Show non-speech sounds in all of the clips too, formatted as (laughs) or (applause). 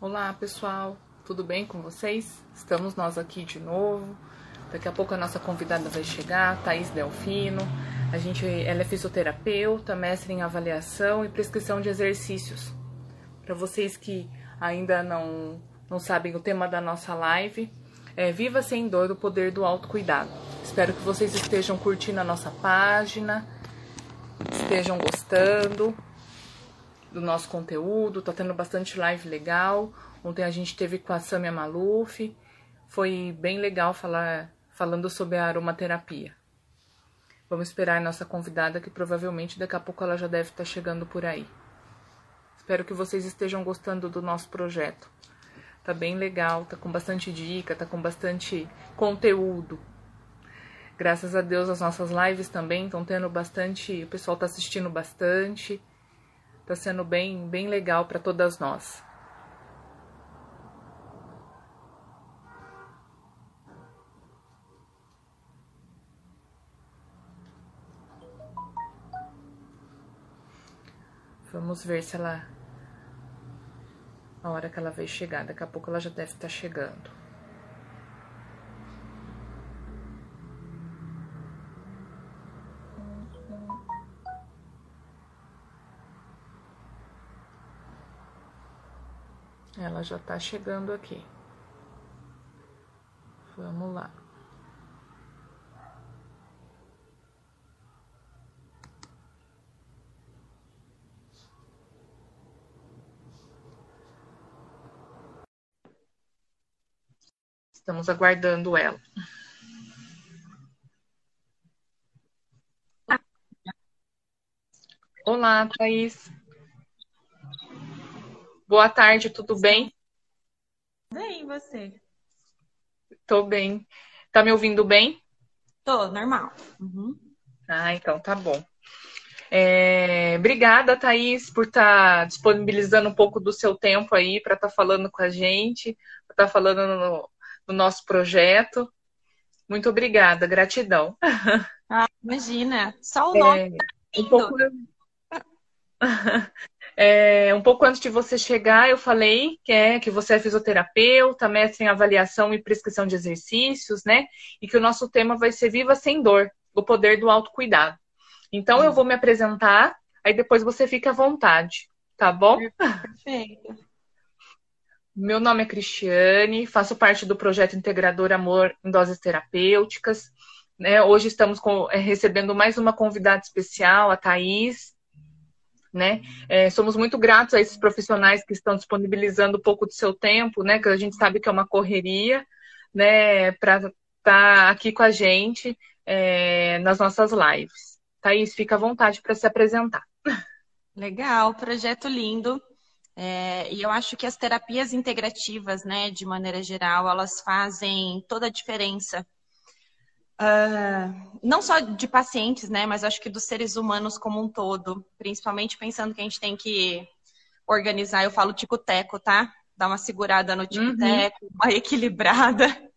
Olá pessoal, tudo bem com vocês? Estamos nós aqui de novo. Daqui a pouco a nossa convidada vai chegar, Thaís Delfino. A gente, ela é fisioterapeuta, mestre em avaliação e prescrição de exercícios. Para vocês que ainda não, não sabem o tema da nossa live, é Viva Sem Dor, o Poder do Autocuidado. Espero que vocês estejam curtindo a nossa página, estejam gostando do nosso conteúdo, tá tendo bastante live legal. Ontem a gente teve com a Samia Maluf, foi bem legal falar falando sobre a aromaterapia. Vamos esperar a nossa convidada que provavelmente daqui a pouco ela já deve estar tá chegando por aí. Espero que vocês estejam gostando do nosso projeto. Tá bem legal, tá com bastante dica, tá com bastante conteúdo. Graças a Deus as nossas lives também estão tendo bastante, o pessoal tá assistindo bastante. Tá sendo bem, bem legal para todas nós. Vamos ver se ela. A hora que ela vai chegar. Daqui a pouco ela já deve estar tá chegando. Ela já tá chegando aqui. Vamos lá. Estamos aguardando ela. Olá, Thaís. Boa tarde, tudo bem? Bem, você? Tô bem. Tá me ouvindo bem? Tô, normal. Uhum. Ah, então tá bom. É, obrigada, Thaís, por estar tá disponibilizando um pouco do seu tempo aí para estar tá falando com a gente, para estar tá falando no, no, nosso projeto. Muito obrigada, gratidão. Ah, imagina, só o nome. É, um pouco... (laughs) É, um pouco antes de você chegar, eu falei que, é, que você é fisioterapeuta, mestre em avaliação e prescrição de exercícios, né? E que o nosso tema vai ser Viva Sem Dor, o poder do autocuidado. Então, eu vou me apresentar, aí depois você fica à vontade, tá bom? Perfeito. Meu nome é Cristiane, faço parte do projeto Integrador Amor em Doses Terapêuticas. Né? Hoje estamos com, é, recebendo mais uma convidada especial, a Thaís, né? É, somos muito gratos a esses profissionais que estão disponibilizando um pouco do seu tempo, né? Que a gente sabe que é uma correria, né? Para estar tá aqui com a gente é, nas nossas lives. Thaís, fica à vontade para se apresentar. Legal, projeto lindo. É, e eu acho que as terapias integrativas, né, de maneira geral, elas fazem toda a diferença Uh, não só de pacientes, né, mas acho que dos seres humanos como um todo, principalmente pensando que a gente tem que organizar, eu falo tico-teco, tá? Dar uma segurada no tico-teco, uhum. uma equilibrada. (laughs)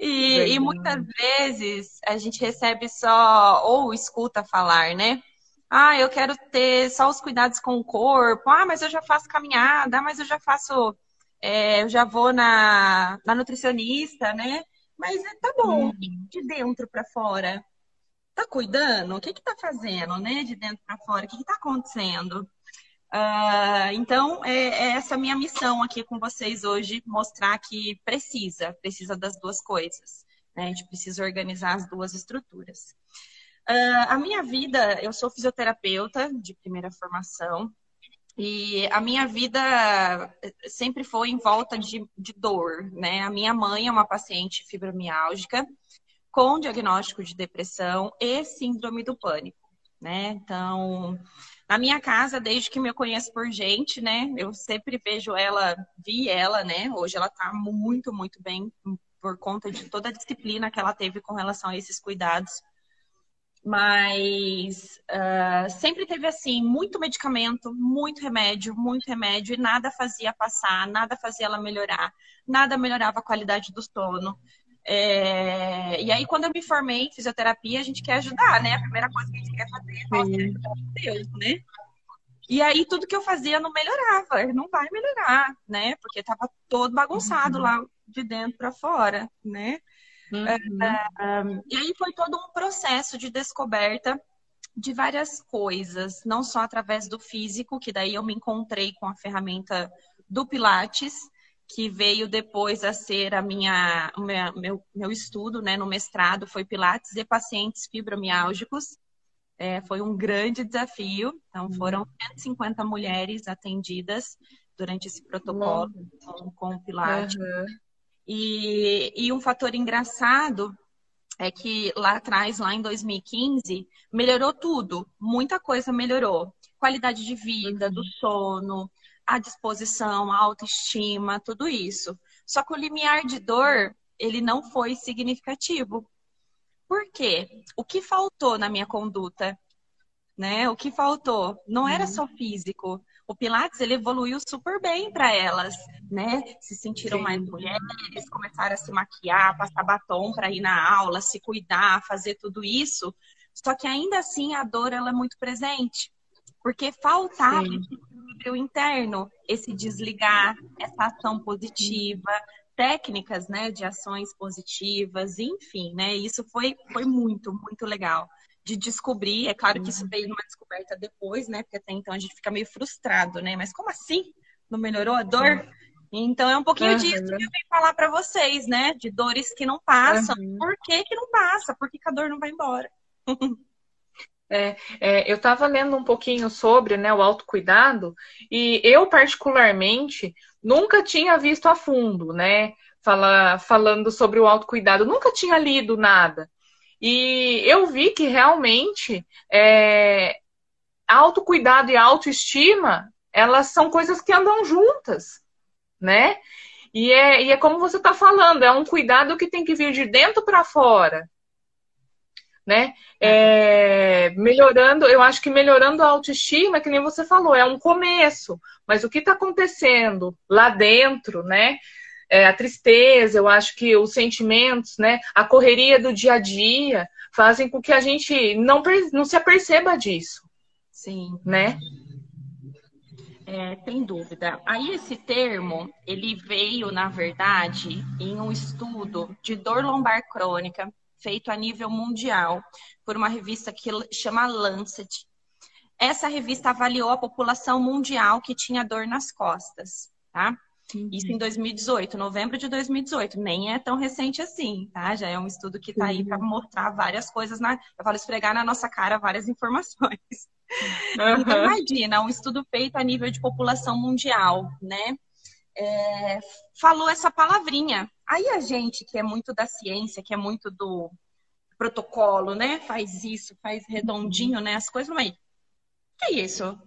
E, e, muitas vezes a gente recebe só, ou escuta falar, né? Ah, eu quero ter só os cuidados com o corpo. Ah, mas eu já faço caminhada. Ah, mas eu já faço, é, eu já vou na, na nutricionista, né? Mas é, tá bom, uhum. de dentro para fora. Tá cuidando? O que que tá fazendo, né? De dentro para fora, o que que tá acontecendo? Uh, então, é, é essa minha missão aqui com vocês hoje, mostrar que precisa, precisa das duas coisas. Né? A gente precisa organizar as duas estruturas. Uh, a minha vida, eu sou fisioterapeuta de primeira formação, e a minha vida eh, sempre foi em volta de, de dor, né? A minha mãe é uma paciente fibromiálgica com diagnóstico de depressão e síndrome do pânico, né? Então, na minha casa, desde que me conheço por gente, né? Eu sempre vejo ela, vi ela, né? Hoje ela tá muito, muito bem por conta de toda a disciplina que ela teve com relação a esses cuidados mas uh, sempre teve assim muito medicamento, muito remédio, muito remédio e nada fazia passar, nada fazia ela melhorar, nada melhorava a qualidade do sono. É... E aí quando eu me formei em fisioterapia, a gente quer ajudar, né? A primeira coisa que a gente quer fazer é falar Deus, né? E aí tudo que eu fazia não melhorava, não vai melhorar, né? Porque tava todo bagunçado uhum. lá de dentro para fora, né? Uhum. Uh, e aí foi todo um processo de descoberta de várias coisas, não só através do físico, que daí eu me encontrei com a ferramenta do Pilates, que veio depois a ser a minha, o meu, meu estudo, né, no mestrado, foi Pilates e pacientes fibromiálgicos. É, foi um grande desafio. Então, uhum. foram 150 mulheres atendidas durante esse protocolo com, com o Pilates. Uhum. E, e um fator engraçado é que lá atrás, lá em 2015, melhorou tudo, muita coisa melhorou. Qualidade de vida, do uhum. sono, a disposição, a autoestima, tudo isso. Só que o limiar de dor, ele não foi significativo. Por quê? O que faltou na minha conduta? Né? O que faltou? Não era uhum. só físico. O Pilates ele evoluiu super bem para elas, né? Se sentiram Sim. mais mulheres, começaram a se maquiar, passar batom para ir na aula, se cuidar, fazer tudo isso. Só que ainda assim a dor ela é muito presente, porque faltava equilíbrio interno, esse desligar, essa ação positiva, técnicas, né, de ações positivas, enfim, né? Isso foi, foi muito, muito legal de descobrir. É claro que isso veio numa descoberta depois, né? Porque até então a gente fica meio frustrado, né? Mas como assim? Não melhorou a dor? Então é um pouquinho uhum. disso que eu vim falar para vocês, né? De dores que não passam. Uhum. Por que, que não passa? Por que, que a dor não vai embora? (laughs) É, é, eu estava lendo um pouquinho sobre né, o autocuidado e eu, particularmente, nunca tinha visto a fundo, né? Fala, falando sobre o autocuidado, nunca tinha lido nada. E eu vi que realmente é, autocuidado e autoestima, elas são coisas que andam juntas, né? E é, e é como você está falando, é um cuidado que tem que vir de dentro para fora né? É, melhorando, eu acho que melhorando a autoestima, que nem você falou, é um começo. Mas o que está acontecendo lá dentro, né? É, a tristeza, eu acho que os sentimentos, né? A correria do dia a dia fazem com que a gente não, não se aperceba disso. Sim. Né? É, tem dúvida. Aí esse termo, ele veio, na verdade, em um estudo de dor lombar crônica feito a nível mundial por uma revista que chama Lancet. Essa revista avaliou a população mundial que tinha dor nas costas, tá? Uhum. Isso em 2018, novembro de 2018. Nem é tão recente assim, tá? Já é um estudo que está aí para mostrar várias coisas, na, eu falo esfregar na nossa cara várias informações. Uhum. (laughs) Então, imagina, um estudo feito a nível de população mundial, né? É, falou essa palavrinha, Aí a gente que é muito da ciência, que é muito do protocolo, né? Faz isso, faz redondinho, né? As coisas, mas que é isso?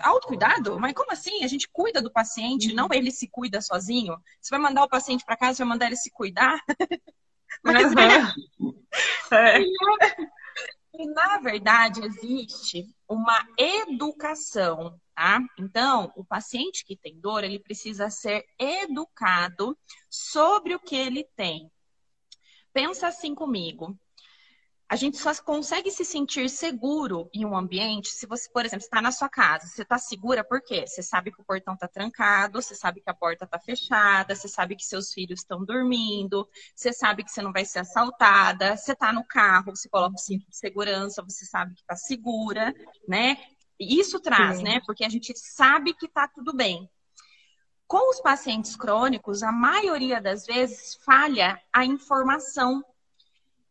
Autocuidado? Mas como assim? A gente cuida do paciente, não ele se cuida sozinho? Você vai mandar o paciente para casa, vai mandar ele se cuidar? (laughs) mas uhum. (laughs) é. E, na verdade, existe uma educação tá? Então, o paciente que tem dor, ele precisa ser educado sobre o que ele tem. Pensa assim comigo. A gente só consegue se sentir seguro em um ambiente se você, por exemplo, está na sua casa. Você está segura por quê? Você sabe que o portão está trancado, você sabe que a porta está fechada, você sabe que seus filhos estão dormindo, você sabe que você não vai ser assaltada, você está no carro, você coloca o cinto de segurança, você sabe que está segura, né? Isso traz, Sim. né? Porque a gente sabe que está tudo bem. Com os pacientes crônicos, a maioria das vezes falha a informação.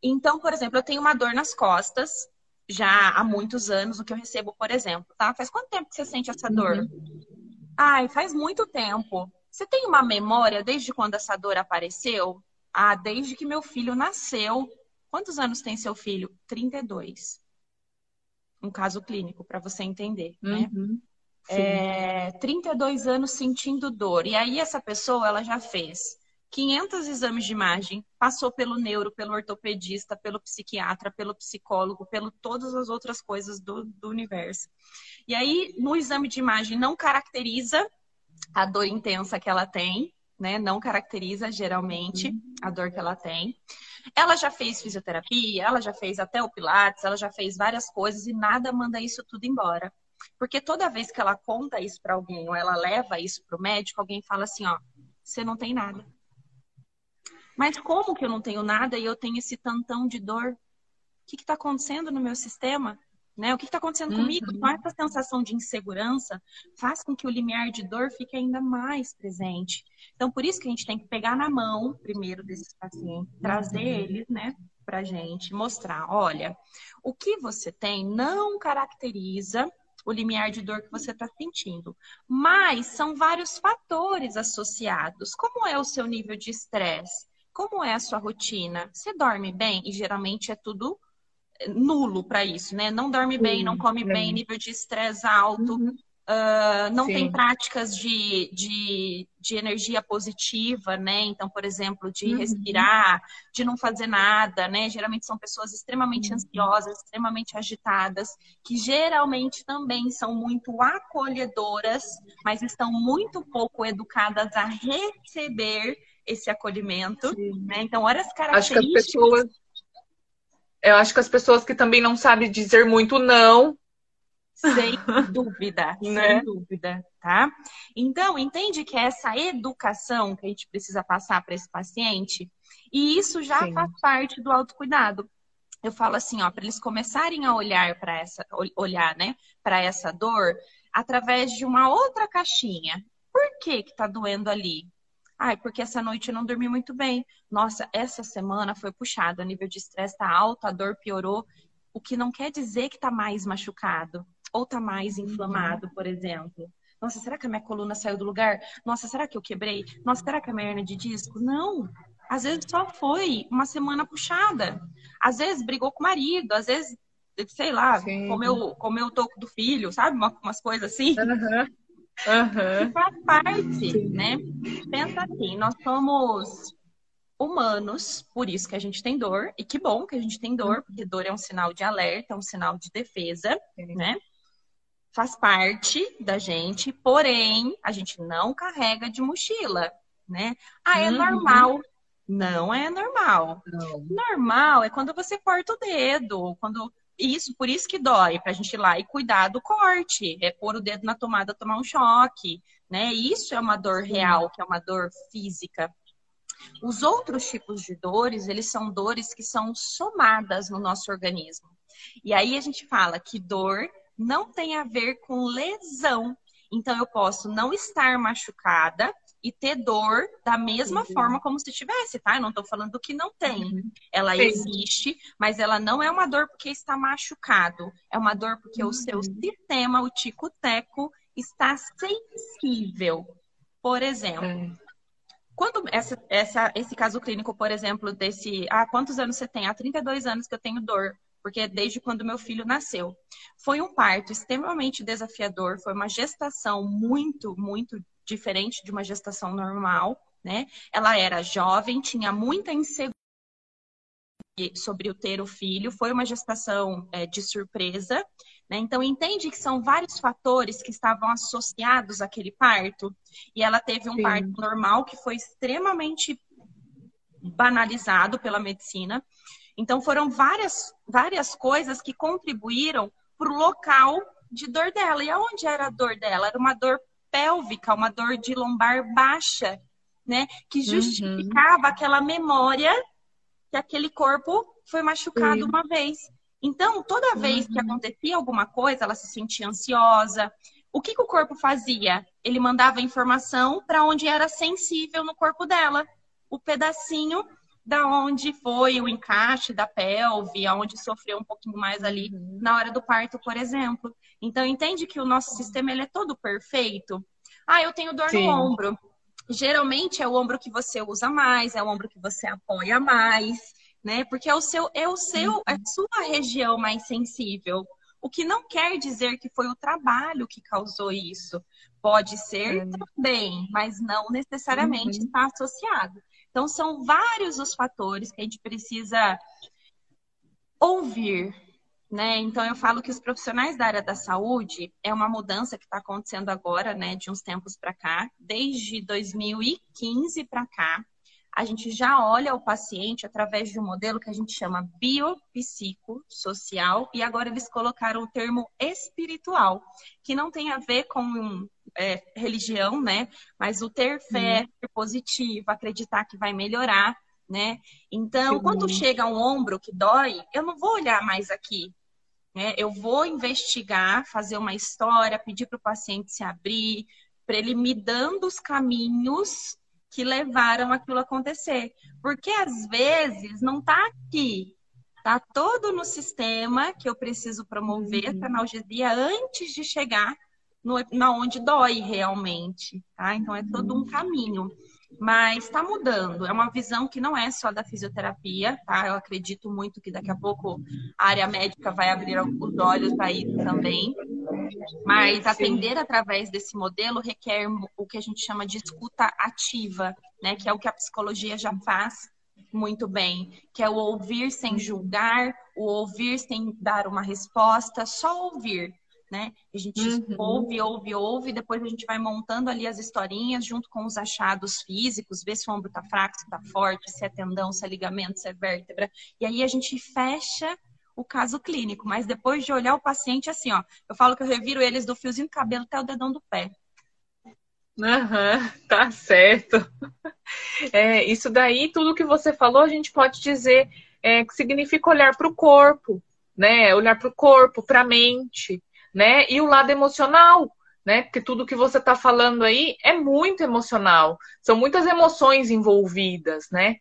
Então, por exemplo, eu tenho uma dor nas costas já há muitos anos, o que eu recebo, por exemplo, tá? Faz quanto tempo que você sente essa dor? Uhum. Ai, faz muito tempo. Você tem uma memória desde quando essa dor apareceu? Ah, desde que meu filho nasceu. Quantos anos tem seu filho? 32 um caso clínico para você entender, né? Uhum. É, 32 anos sentindo dor. E aí essa pessoa ela já fez 500 exames de imagem, passou pelo neuro, pelo ortopedista, pelo psiquiatra, pelo psicólogo, pelo todas as outras coisas do, do universo. E aí no exame de imagem não caracteriza a dor intensa que ela tem, né? Não caracteriza geralmente a dor que ela tem. Ela já fez fisioterapia, ela já fez até o Pilates, ela já fez várias coisas e nada manda isso tudo embora. Porque toda vez que ela conta isso para alguém ou ela leva isso para o médico, alguém fala assim, ó, você não tem nada. Mas como que eu não tenho nada e eu tenho esse tantão de dor? O que está acontecendo no meu sistema? Né? O que está acontecendo uhum. comigo? Então, essa sensação de insegurança faz com que o limiar de dor fique ainda mais presente. Então, por isso que a gente tem que pegar na mão, primeiro, desses pacientes, trazer uhum. eles, né, para gente, mostrar: olha, o que você tem não caracteriza o limiar de dor que você está sentindo, mas são vários fatores associados. Como é o seu nível de estresse? Como é a sua rotina? Você dorme bem? E geralmente é tudo nulo para isso, né? Não dorme Sim, bem, não come é. bem, nível de estresse alto, uhum. uh, não Sim. tem práticas de, de, de, energia positiva, né? Então, por exemplo, de uhum. respirar, de não fazer nada, né? Geralmente são pessoas extremamente uhum. ansiosas, extremamente agitadas, que geralmente também são muito acolhedoras, mas estão muito pouco educadas a receber esse acolhimento, né? Então, olha as características. Acho que as pessoas eu acho que as pessoas que também não sabem dizer muito não. Sem (laughs) dúvida, né? sem dúvida, tá? Então, entende que é essa educação que a gente precisa passar para esse paciente, e isso já Sim. faz parte do autocuidado. Eu falo assim, ó, para eles começarem a olhar para essa, olhar, né, para essa dor através de uma outra caixinha. Por que que tá doendo ali? Ai, porque essa noite eu não dormi muito bem. Nossa, essa semana foi puxada, o nível de estresse tá alto, a dor piorou. O que não quer dizer que tá mais machucado ou tá mais uhum. inflamado, por exemplo. Nossa, será que a minha coluna saiu do lugar? Nossa, será que eu quebrei? Nossa, será que a minha hernia de disco? Não. Às vezes só foi uma semana puxada. Às vezes brigou com o marido, às vezes, sei lá, comeu, comeu o toco do filho, sabe? Uma, umas coisas assim. Uhum. Uhum. faz parte, Sim. né? Pensa assim, nós somos humanos, por isso que a gente tem dor, e que bom que a gente tem dor, porque dor é um sinal de alerta, é um sinal de defesa, Sim. né? Faz parte da gente, porém, a gente não carrega de mochila, né? Ah, é uhum. normal. Não é normal. Não. Normal é quando você corta o dedo, quando isso, por isso que dói, para a gente ir lá e cuidar do corte, é pôr o dedo na tomada, tomar um choque, né? Isso é uma dor real, que é uma dor física. Os outros tipos de dores, eles são dores que são somadas no nosso organismo. E aí a gente fala que dor não tem a ver com lesão. Então eu posso não estar machucada, e ter dor da mesma uhum. forma como se tivesse, tá? Eu não tô falando que não tem. Uhum. Ela Sim. existe, mas ela não é uma dor porque está machucado. É uma dor porque uhum. o seu uhum. sistema, o tico-teco, está sensível. Por exemplo, é. quando essa, essa, esse caso clínico, por exemplo, desse. Ah, quantos anos você tem? Há 32 anos que eu tenho dor porque é desde quando meu filho nasceu. Foi um parto extremamente desafiador, foi uma gestação muito, muito diferente de uma gestação normal, né? Ela era jovem, tinha muita insegurança sobre o ter o filho, foi uma gestação é, de surpresa, né? Então entende que são vários fatores que estavam associados àquele parto e ela teve um Sim. parto normal que foi extremamente banalizado pela medicina. Então foram várias várias coisas que contribuíram para o local de dor dela. E aonde era a dor dela? Era uma dor pélvica, uma dor de lombar baixa, né? Que uhum. justificava uhum. aquela memória que aquele corpo foi machucado uma vez. Então, toda vez uhum. que acontecia alguma coisa, ela se sentia ansiosa. O que, que o corpo fazia? Ele mandava informação para onde era sensível no corpo dela. O pedacinho da onde foi o encaixe da pelve, aonde sofreu um pouquinho mais ali uhum. na hora do parto, por exemplo. Então entende que o nosso sistema ele é todo perfeito. Ah, eu tenho dor Sim. no ombro. Geralmente é o ombro que você usa mais, é o ombro que você apoia mais, né? Porque é o seu, é o seu, é a uhum. sua região mais sensível. O que não quer dizer que foi o trabalho que causou isso. Pode ser é. também, mas não necessariamente uhum. está associado. Então, são vários os fatores que a gente precisa ouvir, né? Então, eu falo que os profissionais da área da saúde é uma mudança que está acontecendo agora, né, de uns tempos para cá, desde 2015 para cá. a gente já olha o paciente através de um modelo que a gente chama biopsicossocial, e agora eles colocaram o termo espiritual, que não tem a ver com é, religião, né? Mas o ter fé, uhum. ser positivo, acreditar que vai melhorar, né? Então, quando chega um ombro que dói, eu não vou olhar mais aqui. Né? Eu vou investigar, fazer uma história, pedir para o paciente se abrir, para ele me dando os caminhos que levaram aquilo a acontecer. Porque às vezes não está aqui, está todo no sistema que eu preciso promover uhum. essa analgesia antes de chegar no, na onde dói realmente, tá? Então é todo um caminho. Mas está mudando. É uma visão que não é só da fisioterapia, tá? Eu acredito muito que daqui a pouco a área médica vai abrir os olhos para isso também. Mas atender através desse modelo requer o que a gente chama de escuta ativa, né? Que é o que a psicologia já faz muito bem, que é o ouvir sem julgar, o ouvir sem dar uma resposta, só ouvir né? A gente uhum. ouve, ouve, ouve, depois a gente vai montando ali as historinhas junto com os achados físicos, ver se o ombro tá fraco, se tá forte, se é tendão, se é ligamento, se é vértebra. E aí a gente fecha o caso clínico, mas depois de olhar o paciente assim, ó, eu falo que eu reviro eles do fiozinho do cabelo até o dedão do pé. Aham, uhum, tá certo. É, isso daí, tudo que você falou, a gente pode dizer é, que significa olhar para o corpo, né? Olhar para o corpo, para a mente né? E o lado emocional, né? Porque tudo que você está falando aí é muito emocional. São muitas emoções envolvidas, né?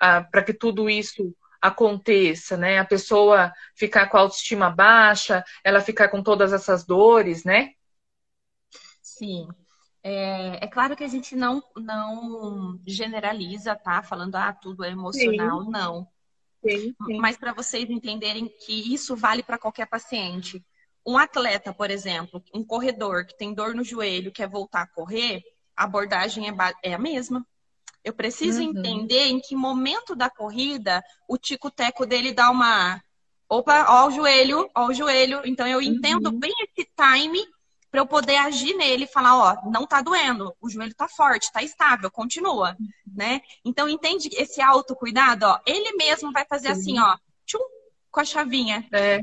Ah, Para que tudo isso aconteça, né? A pessoa ficar com a autoestima baixa, ela ficar com todas essas dores, né? Sim. É, é claro que a gente não, não generaliza, tá? Falando, ah, tudo é emocional. Sim. Não. Sim, sim. Mas para vocês entenderem que isso vale para qualquer paciente. Um atleta, por exemplo, um corredor que tem dor no joelho, quer voltar a correr, a abordagem é, é a mesma. Eu preciso uhum. entender em que momento da corrida o tico-teco dele dá uma. Opa, ó o joelho, ó o joelho. Então eu entendo uhum. bem esse time para eu poder agir nele e falar, ó, não tá doendo, o joelho tá forte, tá estável, continua, né? Então entende esse autocuidado, ó, ele mesmo vai fazer assim, ó, tchum, com a chavinha. É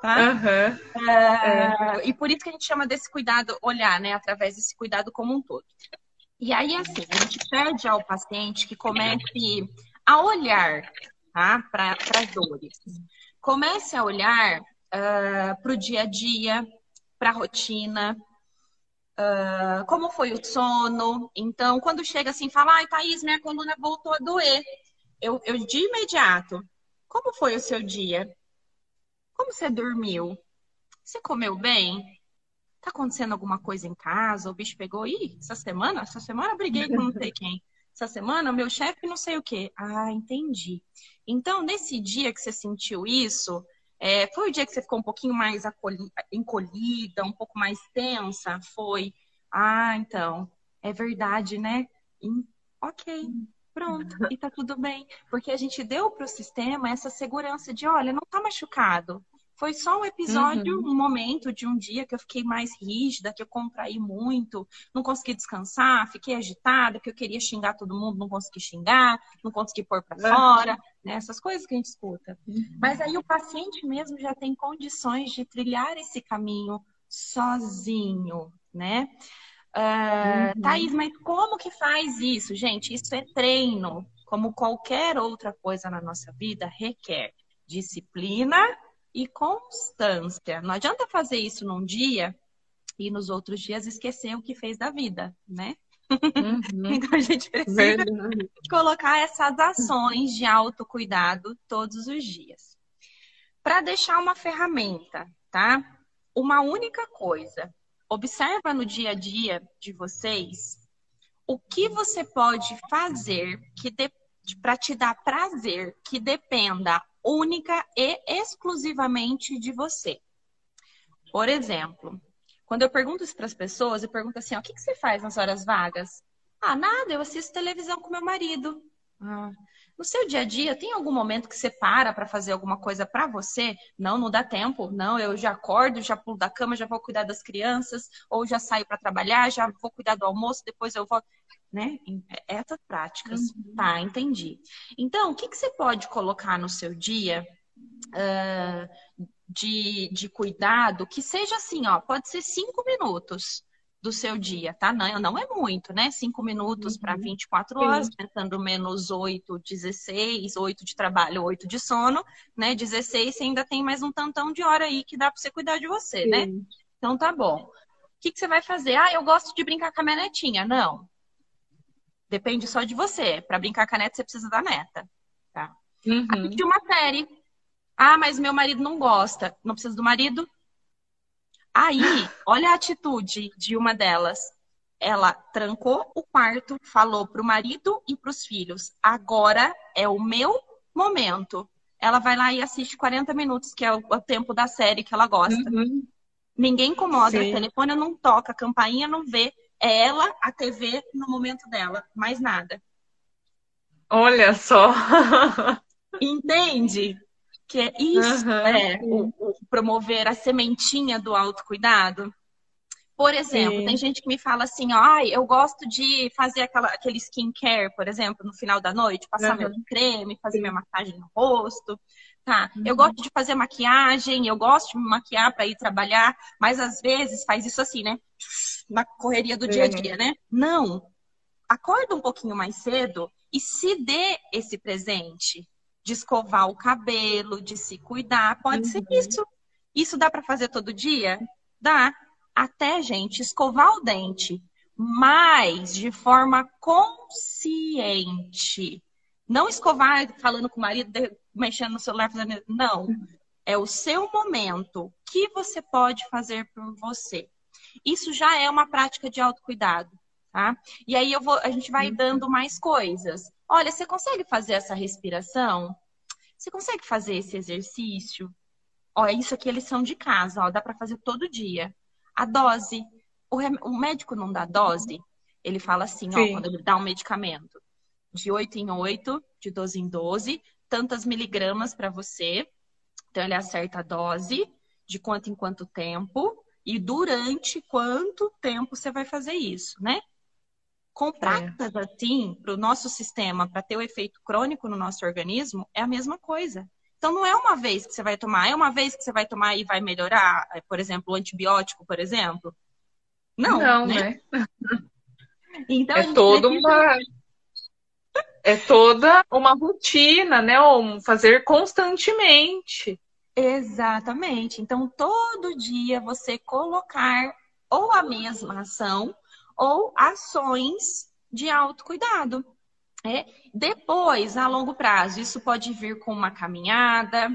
tá? Uhum. É. E por isso que a gente chama desse cuidado, olhar, né? Através desse cuidado como um todo. E aí, assim, a gente pede ao paciente que comece a olhar tá? para as dores. Comece a olhar uh, ah, para o dia a dia, para a rotina, uh, como foi o sono. Então, quando chega assim, fala, ai, Thaís, minha coluna voltou a doer. Eu, eu de imediato, como foi o seu dia? Como você dormiu? Você comeu bem? Tá acontecendo alguma coisa em casa? O bicho pegou? Ih, essa semana? Essa semana briguei com não sei quem. Essa semana, o meu chefe não sei o quê. Ah, entendi. Então, nesse dia que você sentiu isso, é, foi o dia que você ficou um pouquinho mais encolhida, um pouco mais tensa? Foi. Ah, então, é verdade, né? ok, pronto, e tá tudo bem. Porque a gente deu para o sistema essa segurança de, olha, não tá machucado. Foi só um episódio, uhum. um momento de um dia que eu fiquei mais rígida, que eu contraí muito, não consegui descansar, fiquei agitada, que eu queria xingar todo mundo, não consegui xingar, não consegui pôr para fora, né? essas coisas que a gente escuta. Uhum. Mas aí o paciente mesmo já tem condições de trilhar esse caminho sozinho, né? Uh, uhum. Thaís, mas como que faz isso? Gente, isso é treino. Como qualquer outra coisa na nossa vida, requer disciplina e constância. Não adianta fazer isso num dia e nos outros dias esquecer o que fez da vida, né? Uhum. (laughs) então a gente precisa Verdade. colocar essas ações de autocuidado todos os dias. Para deixar uma ferramenta, tá? Uma única coisa. Observa no dia a dia de vocês o que você pode fazer que para te dar prazer que dependa única e exclusivamente de você. Por exemplo, quando eu pergunto isso para as pessoas, eu pergunto assim: ó, o que, que você faz nas horas vagas? Ah, nada, eu assisto televisão com meu marido. Ah, No seu dia a dia, tem algum momento que você para para fazer alguma coisa para você? Não, não dá tempo. Não, eu já acordo, já pulo da cama, já vou cuidar das crianças, ou já saio para trabalhar, já vou cuidar do almoço, depois eu vou, né? É, essas práticas. Uhum. Tá, entendi. Então, o que, que você pode colocar no seu dia uh, de, de cuidado que seja assim, ó, pode ser cinco minutos do seu dia, tá? Não, não é muito, né? Cinco minutos uhum. para 24 horas, Sim. pensando menos 8, 16, 8 de trabalho, 8 de sono, né? 16, você ainda tem mais um tantão de hora aí que dá para você cuidar de você, né? Sim. né? Então tá bom. O que, que você vai fazer? Ah, eu gosto de brincar com a minha netinha. Não. Depende só de você. Para brincar com a neta, você precisa da neta. Tá? Uhum. Assistir uma série. Ah, mas meu marido não gosta. Não precisa do marido? Aí, olha a atitude de uma delas. Ela trancou o quarto, falou para o marido e para os filhos: agora é o meu momento. Ela vai lá e assiste 40 minutos, que é o, tempo da série que ela gosta. Uhum. Ninguém incomoda, Sim. o telefone não toca, a campainha não vê. É ela, a TV, no momento dela, mais nada. Olha só. (laughs) Entende? Que é isso, uhum. é o, o promover a sementinha do autocuidado. Por exemplo, Sim. tem gente que me fala assim, ah, eu gosto de fazer aquela, aquele skincare, por exemplo, no final da noite, passar uhum. meu creme, fazer minha massagem no rosto. Tá, uhum. eu gosto de fazer maquiagem, eu gosto de me maquiar para ir trabalhar, mas às vezes faz isso assim, né? Na correria do dia a dia, né? Não. Acorda um pouquinho mais cedo e se dê esse presente de escovar o cabelo, de se cuidar. Pode uhum. ser isso. Isso dá para fazer todo dia? Dá. Até, gente, escovar o dente, mas de forma consciente. Não escovar falando com o marido, mexendo no celular, fazendo. Não. É o seu momento. O que você pode fazer por você? Isso já é uma prática de autocuidado, tá? E aí eu vou, a gente vai uhum. dando mais coisas. Olha, você consegue fazer essa respiração? Você consegue fazer esse exercício? Ó, isso aqui é lição de casa, ó, dá para fazer todo dia. A dose, o, rem... o, médico não dá dose, ele fala assim, Sim. ó, quando ele dá um medicamento, de 8 em 8, de 12 em 12, tantas miligramas para você. Então ele acerta a dose, de quanto em quanto tempo e durante quanto tempo você vai fazer isso, né? Com práticas é. assim, para o nosso sistema, para ter o efeito crônico no nosso organismo, é a mesma coisa. Então, não é uma vez que você vai tomar, é uma vez que você vai tomar e vai melhorar, é, por exemplo, o antibiótico, por exemplo? Não, não né? né? (laughs) Então, é toda uma é toda uma rotina, né? Ou fazer constantemente. Exatamente. Então, todo dia você colocar ou a mesma ação ou ações de autocuidado. É. Depois, a longo prazo, isso pode vir com uma caminhada,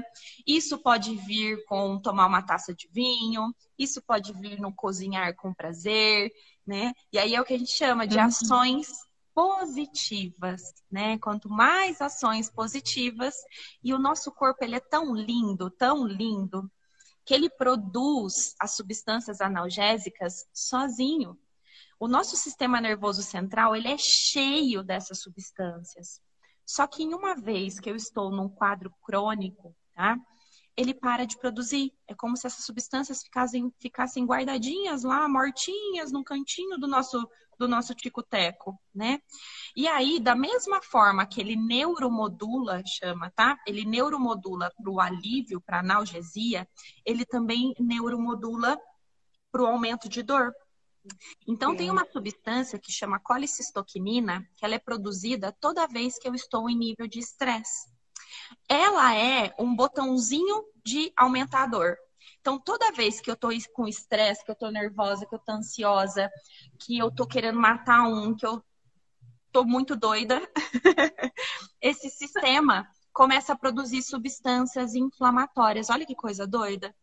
isso pode vir com tomar uma taça de vinho, isso pode vir no cozinhar com prazer, né? E aí é o que a gente chama de uhum. ações positivas, né? Quanto mais ações positivas, e o nosso corpo ele é tão lindo, tão lindo, que ele produz as substâncias analgésicas sozinho. O nosso sistema nervoso central, ele é cheio dessas substâncias. Só que em uma vez que eu estou num quadro crônico, tá? Ele para de produzir. É como se essas substâncias ficassem, ficassem guardadinhas lá, mortinhas, num cantinho do nosso, do nosso tico-teco, né? E aí, da mesma forma que ele neuromodula, chama, tá? Ele neuromodula para o alívio, para analgesia, ele também neuromodula para o aumento de dor. Então, Sim. tem uma substância que chama colicistoquinina, que ela é produzida toda vez que eu estou em nível de estresse. Ela é um botãozinho de aumentador. Então, toda vez que eu tô com estresse, que eu tô nervosa, que eu tô ansiosa, que eu tô querendo matar um, que eu tô muito doida, (laughs) esse sistema começa a produzir substâncias inflamatórias. Olha que coisa doida.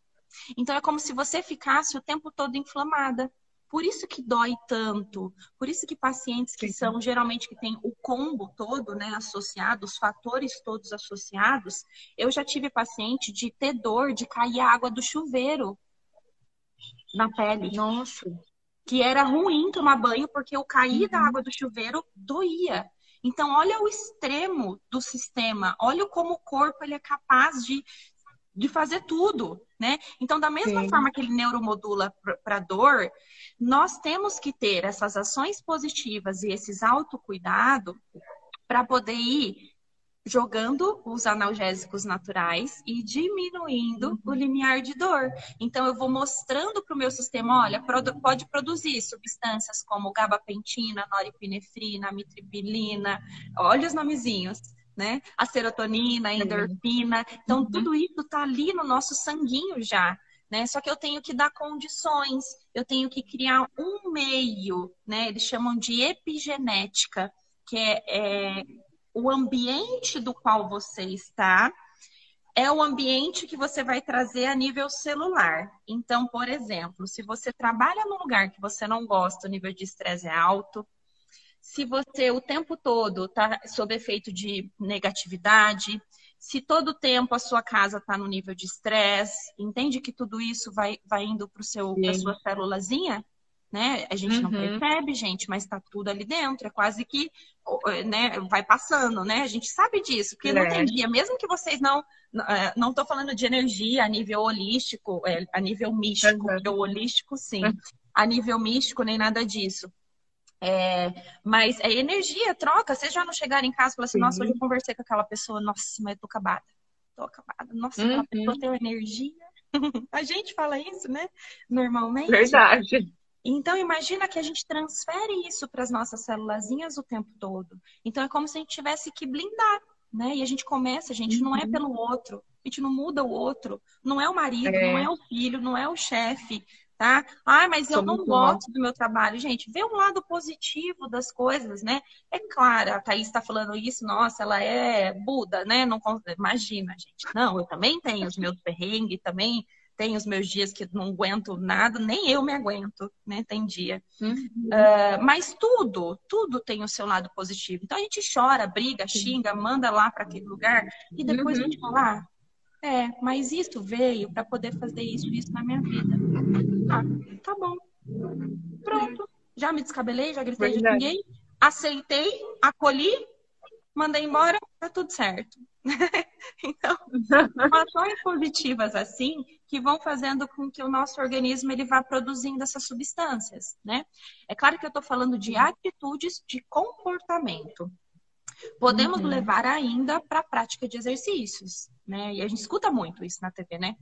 Então, é como se você ficasse o tempo todo inflamada. Por isso que dói tanto, por isso que pacientes que são geralmente que têm o combo todo, né, associado, os fatores todos associados, eu já tive paciente de ter dor de cair a água do chuveiro na pele. Nossa. Que era ruim tomar banho porque o cair uhum. da água do chuveiro doía. Então, olha o extremo do sistema, olha como o corpo ele é capaz de, de fazer tudo, né? Então, da mesma Sim. forma que ele neuromodula para dor, nós temos que ter essas ações positivas e esses autocuidado para poder ir jogando os analgésicos naturais e diminuindo o limiar de dor. Então, eu vou mostrando para o meu sistema, olha, pode produzir substâncias como gabapentina, noripinefrina, amitriptilina, olha os nomezinhos, né? A serotonina, a endorfina. Então, uhum. tudo isso está ali no nosso sanguinho já. Né? Só que eu tenho que dar condições, eu tenho que criar um meio, né? Eles chamam de epigenética, que é, é o ambiente do qual você está é o ambiente que você vai trazer a nível celular. Então, por exemplo, se você trabalha num lugar que você não gosta, o nível de estresse é alto. Se você o tempo todo está sob efeito de negatividade, se todo o tempo a sua casa está no nível de estresse, entende que tudo isso vai, vai indo para a sua célulazinha? né? A gente uhum. não percebe, gente, mas está tudo ali dentro. É quase que né, vai passando, né? A gente sabe disso, porque é. não tem dia, mesmo que vocês não. Não estou é, falando de energia a nível holístico, é, a nível místico, uhum. holístico, sim. Uhum. A nível místico, nem nada disso. É, mas é energia, troca. Vocês já não chegaram em casa e falaram assim, nossa, hoje eu conversei com aquela pessoa, nossa, mas eu tô acabada. Tô acabada. Nossa, uhum. aquela pessoa tem energia. (laughs) a gente fala isso, né? Normalmente. Verdade. Então, imagina que a gente transfere isso para as nossas célulazinhas o tempo todo. Então, é como se a gente tivesse que blindar, né? E a gente começa, a gente uhum. não é uhum. pelo outro, a gente não muda o outro, não é o marido, é. não é o filho, não é o chefe, tá? Ah, mas eu não gosto bom. do meu trabalho. Gente, vê o lado positivo das coisas, né? É claro, a Thaís está falando isso, nossa, ela é Buda, né? Não imagina, gente. Não, eu também tenho os meus perrengues, também tem os meus dias que não aguento nada, nem eu me aguento, né? Tem dia. Uhum. Uh, mas tudo, tudo tem o seu lado positivo. Então a gente chora, briga, xinga, manda lá para aquele lugar e depois uhum. a gente fala, ah, é, mas isso veio para poder fazer isso, isso na minha vida. Ah, tá bom. Pronto. Já me descabelei, já gritei, já ninguém. Aceitei, acolhi, mandei embora, tá tudo certo. (laughs) então, ações positivas assim que vão fazendo com que o nosso organismo ele vá produzindo essas substâncias, né? É claro que eu estou falando de atitudes de comportamento. Podemos uhum. levar ainda para a prática de exercícios, né? E a gente escuta muito isso na TV, né?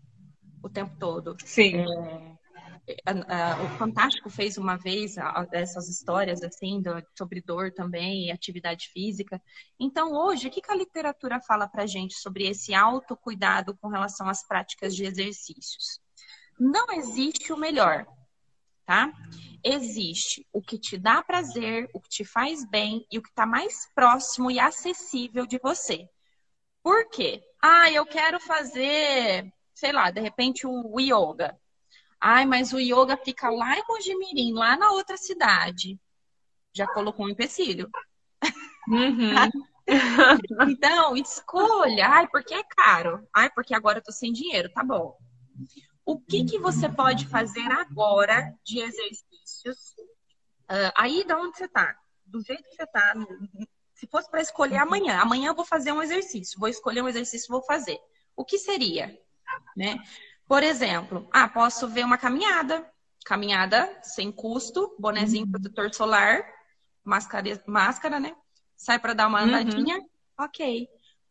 O tempo todo. Sim. É, o Fantástico fez uma vez essas histórias assim do, sobre dor também e atividade física. Então hoje, o que, que a literatura fala para gente sobre esse autocuidado com relação às práticas de exercícios? Não existe o melhor, tá? Existe o que te dá prazer, o que te faz bem e o que está mais próximo e acessível de você. Por quê? Ah, eu quero fazer, sei lá, de repente o yoga. Ai, mas o yoga fica lá em Mojimirim, lá na outra cidade. Já colocou um empecilho. Uhum. (laughs) então, escolha. Ai, porque é caro. Ai, porque agora eu tô sem dinheiro. Tá bom. O que, que você pode fazer agora de exercícios? Uh, aí, de onde você tá? Do jeito que você tá. Se fosse para escolher amanhã, amanhã eu vou fazer um exercício. Vou escolher um exercício e vou fazer. O que seria? Né? Por exemplo, ah, posso ver uma caminhada. Caminhada sem custo, bonezinho uhum. protetor solar, máscara, máscara, né? Sai para dar uma uhum. andadinha. Uhum. Ok.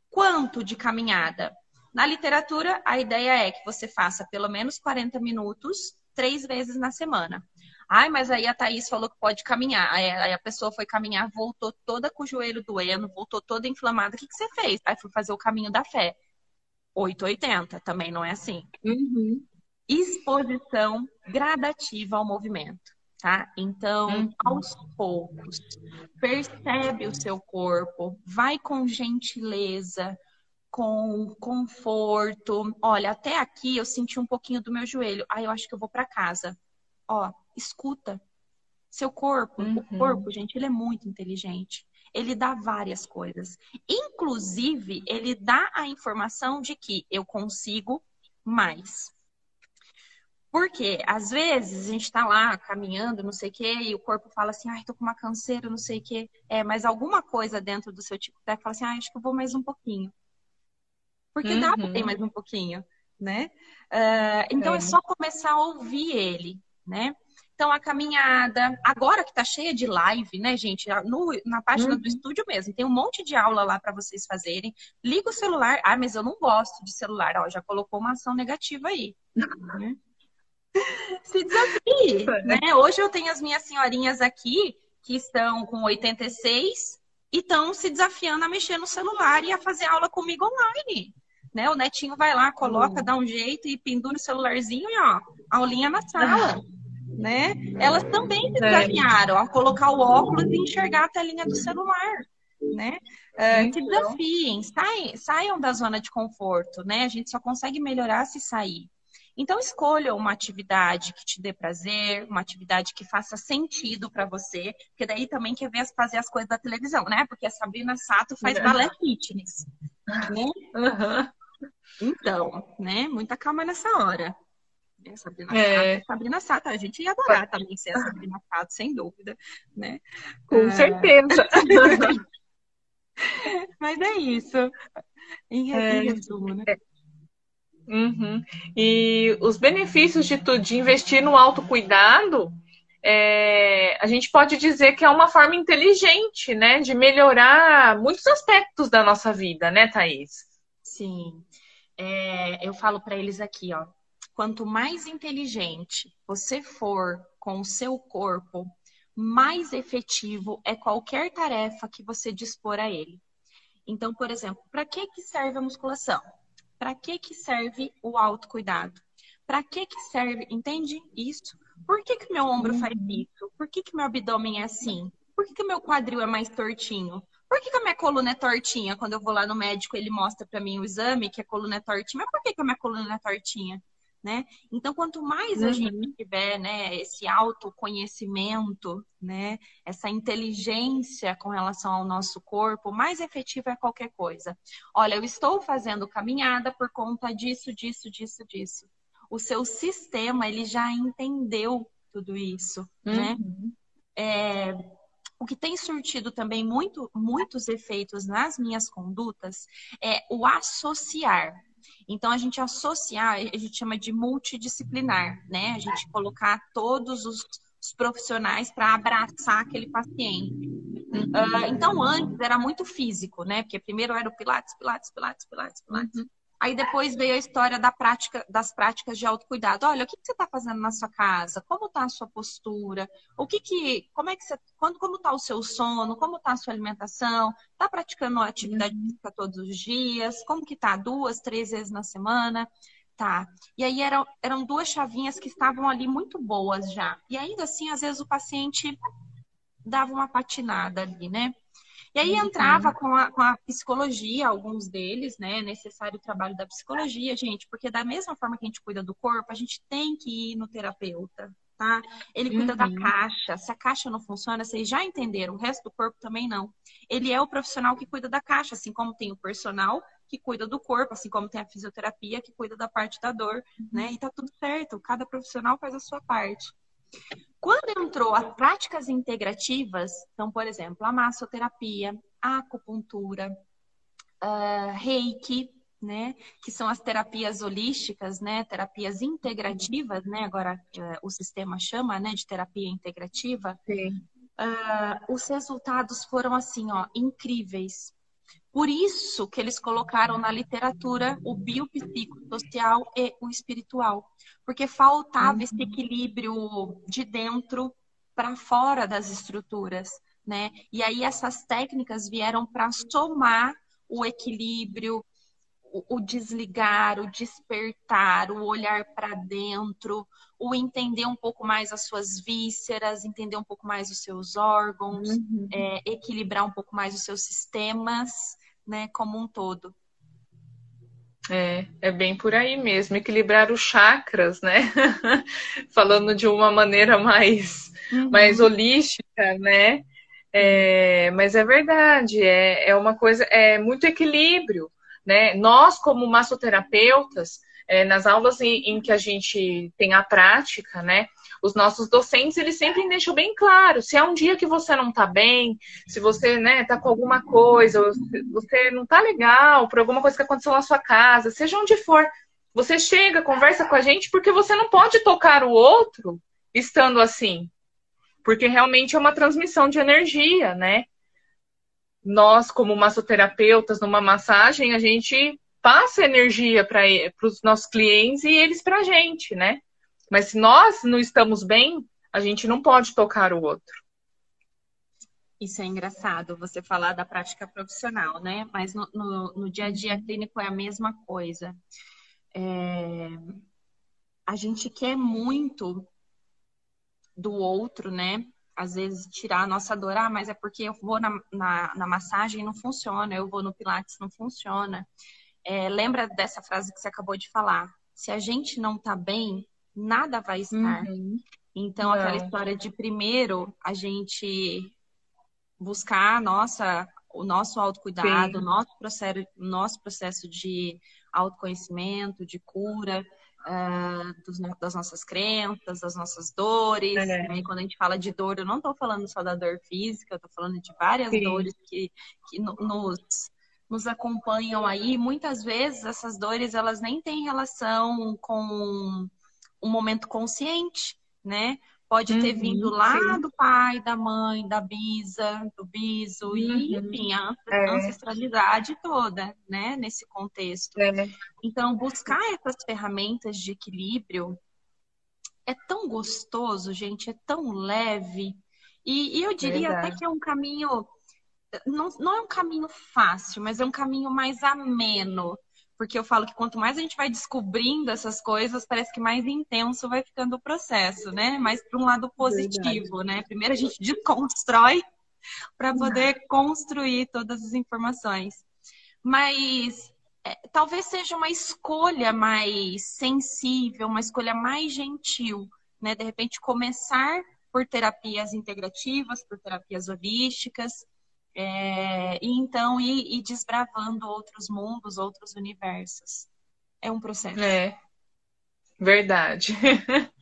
Quanto de caminhada? Na literatura, a ideia é que você faça pelo menos 40 minutos, três vezes na semana. Ai, mas aí a Thaís falou que pode caminhar. Aí a pessoa foi caminhar, voltou toda com o joelho doendo, voltou toda inflamada. O que, que você fez? Aí foi fazer o caminho da fé. 880, também não é assim. Uhum. Exposição gradativa ao movimento, tá? Então, uhum. aos poucos, percebe o seu corpo, vai com gentileza, com conforto. Olha, até aqui eu senti um pouquinho do meu joelho. Ah, eu acho que eu vou para casa. Ó, escuta. Seu corpo, uhum. o corpo, gente, ele é muito inteligente ele dá várias coisas. Inclusive, ele dá a informação de que eu consigo mais. Porque, às vezes, a gente tá lá caminhando, não sei o quê, e o corpo fala assim, ai, tô com uma canseira, não sei o quê. É, mas alguma coisa dentro do seu tipo fala assim, ah, acho que eu vou mais um pouquinho. Porque uhum. dá pra ter mais um pouquinho, né? Uh, então é. é só começar a ouvir ele, né? Então, a caminhada, agora que tá cheia de live, né, gente? No, na página uhum. do estúdio mesmo, tem um monte de aula lá para vocês fazerem. Liga o celular. Ah, mas eu não gosto de celular. Ó, já colocou uma ação negativa aí. Né? (laughs) Se desafie, né? Hoje eu tenho as minhas senhorinhas aqui que estão com 86 e estão se desafiando a mexer no celular e a fazer aula comigo online. Né? O netinho vai lá, coloca, uhum. dá um jeito e pendura o celularzinho e ó, aulinha na sala. (laughs) Né? Elas também se é. desafiaram a colocar o óculos e enxergar a telinha do celular. Né? Uh, se desafiem, saiam, saiam da zona de conforto, né? A gente só consegue melhorar se sair. Então, escolha uma atividade que te dê prazer, uma atividade que faça sentido para você, porque daí também quer ver fazer as coisas da televisão, né? Porque a Sabrina Sato faz é. balé fitness. Né? Uhum. Então, né? Muita calma nessa hora. Né? Sabrina, é. Sato, Sabrina Sato, a gente ia adorar também ser a Sabrina Sato, sem dúvida, né? Com uh... certeza. (laughs) Mas é isso. Em resumo, né? É. Uhum. E os benefícios de, de investir no autocuidado, é, a gente pode dizer que é uma forma inteligente, né, de melhorar muitos aspectos da nossa vida, né, Thaís? Sim. É, eu falo para eles aqui, ó, quanto mais inteligente você for com o seu corpo, mais efetivo é qualquer tarefa que você dispor a ele. Então, por exemplo, para que, que serve a musculação? Para que, que serve o autocuidado? Para que, que serve, entende isso? Por que, que meu ombro faz uhum. isso? Por que, que meu abdômen é assim? Por que, que meu quadril é mais tortinho? Por que, que a minha coluna é tortinha? Quando eu vou lá no médico, ele mostra para mim o exame que a coluna é tortinha. Mas por que, que a minha coluna é tortinha? Né? Então, quanto mais a gente uhum. tiver, né, esse autoconhecimento, né, essa inteligência com relação ao nosso corpo, mais efetiva é qualquer coisa. Olha, eu estou fazendo caminhada por conta disso, disso, disso, disso. O seu sistema, ele já entendeu tudo isso, né? uhum. né? É, o que tem surtido também muito, muitos efeitos nas minhas condutas é o associar. Então, a gente associar, a gente chama de multidisciplinar, né? A gente colocar todos os, os profissionais para abraçar aquele paciente. Uh, então, antes era muito físico, né? Porque primeiro era o Pilates, Pilates, Pilates, Pilates, Pilates. Uhum. Aí depois veio a história da prática, das práticas de autocuidado. Olha, o que, que você está fazendo na sua casa? Como está a sua postura? O que que, como é que você, quando, como está o seu sono? Como está a sua alimentação? Está praticando atividade uhum. física todos os dias? Como que está? Duas, três vezes na semana? Tá. E aí eram, eram duas chavinhas que estavam ali muito boas já. E ainda assim, às vezes o paciente dava uma patinada ali, né? E aí entrava com a, com a psicologia, alguns deles, né? É necessário o trabalho da psicologia, gente, porque da mesma forma que a gente cuida do corpo, a gente tem que ir no terapeuta, tá? Ele cuida uhum. da caixa. Se a caixa não funciona, vocês já entenderam, o resto do corpo também não. Ele é o profissional que cuida da caixa, assim como tem o personal que cuida do corpo, assim como tem a fisioterapia que cuida da parte da dor, uhum. né? E tá tudo certo, cada profissional faz a sua parte. Quando entrou as práticas integrativas, então, por exemplo, a massoterapia, a acupuntura, uh, reiki, né, que são as terapias holísticas, né, terapias integrativas, né, agora uh, o sistema chama, né, de terapia integrativa. Uh, os resultados foram assim, ó, incríveis. Por isso que eles colocaram na literatura o biopsicossocial e o espiritual, porque faltava uhum. esse equilíbrio de dentro para fora das estruturas, né? E aí essas técnicas vieram para somar o equilíbrio, o desligar, o despertar, o olhar para dentro, o entender um pouco mais as suas vísceras, entender um pouco mais os seus órgãos, uhum. é, equilibrar um pouco mais os seus sistemas, né, como um todo. É, é bem por aí mesmo, equilibrar os chakras, né? (laughs) Falando de uma maneira mais, uhum. mais holística, né? É, mas é verdade, é, é uma coisa, é muito equilíbrio, né? Nós, como massoterapeutas, é, nas aulas em, em, que a gente tem a prática, né? Os nossos docentes, eles sempre deixam bem claro, se é um dia que você não tá bem, se você, né, tá com alguma coisa, você não tá legal por alguma coisa que aconteceu na sua casa, seja onde for, você chega, conversa com a gente, porque você não pode tocar o outro estando assim. Porque realmente é uma transmissão de energia, né? Nós, como massoterapeutas, numa massagem, a gente passa energia para os nossos clientes e eles para a gente, né? Mas se nós não estamos bem, a gente não pode tocar o outro. Isso é engraçado, você falar da prática profissional, né? Mas no, no, no dia a dia clínico é a mesma coisa. É... A gente quer muito do outro, né? Às vezes tirar a nossa dor, ah, mas é porque eu vou na, na, na massagem e não funciona, eu vou no Pilates não funciona. É, lembra dessa frase que você acabou de falar? Se a gente não tá bem, nada vai estar. Uhum. Então, aquela história de primeiro a gente buscar nossa, o nosso autocuidado, o nosso processo, nosso processo de autoconhecimento, de cura, uh, dos, das nossas crenças, das nossas dores. É. E quando a gente fala de dor, eu não estou falando só da dor física, eu estou falando de várias Sim. dores que, que nos, nos acompanham aí. Muitas vezes essas dores elas nem têm relação com um momento consciente, né? Pode ter uhum, vindo lá sim. do pai, da mãe, da bisa, do biso, uhum. e enfim, a é. ancestralidade toda, né, nesse contexto. É. Então, buscar essas ferramentas de equilíbrio é tão gostoso, gente, é tão leve. E, e eu diria Verdade. até que é um caminho. Não, não é um caminho fácil, mas é um caminho mais ameno porque eu falo que quanto mais a gente vai descobrindo essas coisas, parece que mais intenso vai ficando o processo, né? Mais para um lado positivo, Verdade. né? Primeiro a gente (laughs) desconstrói para poder construir todas as informações. Mas é, talvez seja uma escolha mais sensível, uma escolha mais gentil, né? De repente começar por terapias integrativas, por terapias holísticas, é, e então ir, ir desbravando outros mundos, outros universos. É um processo. É, verdade. (laughs)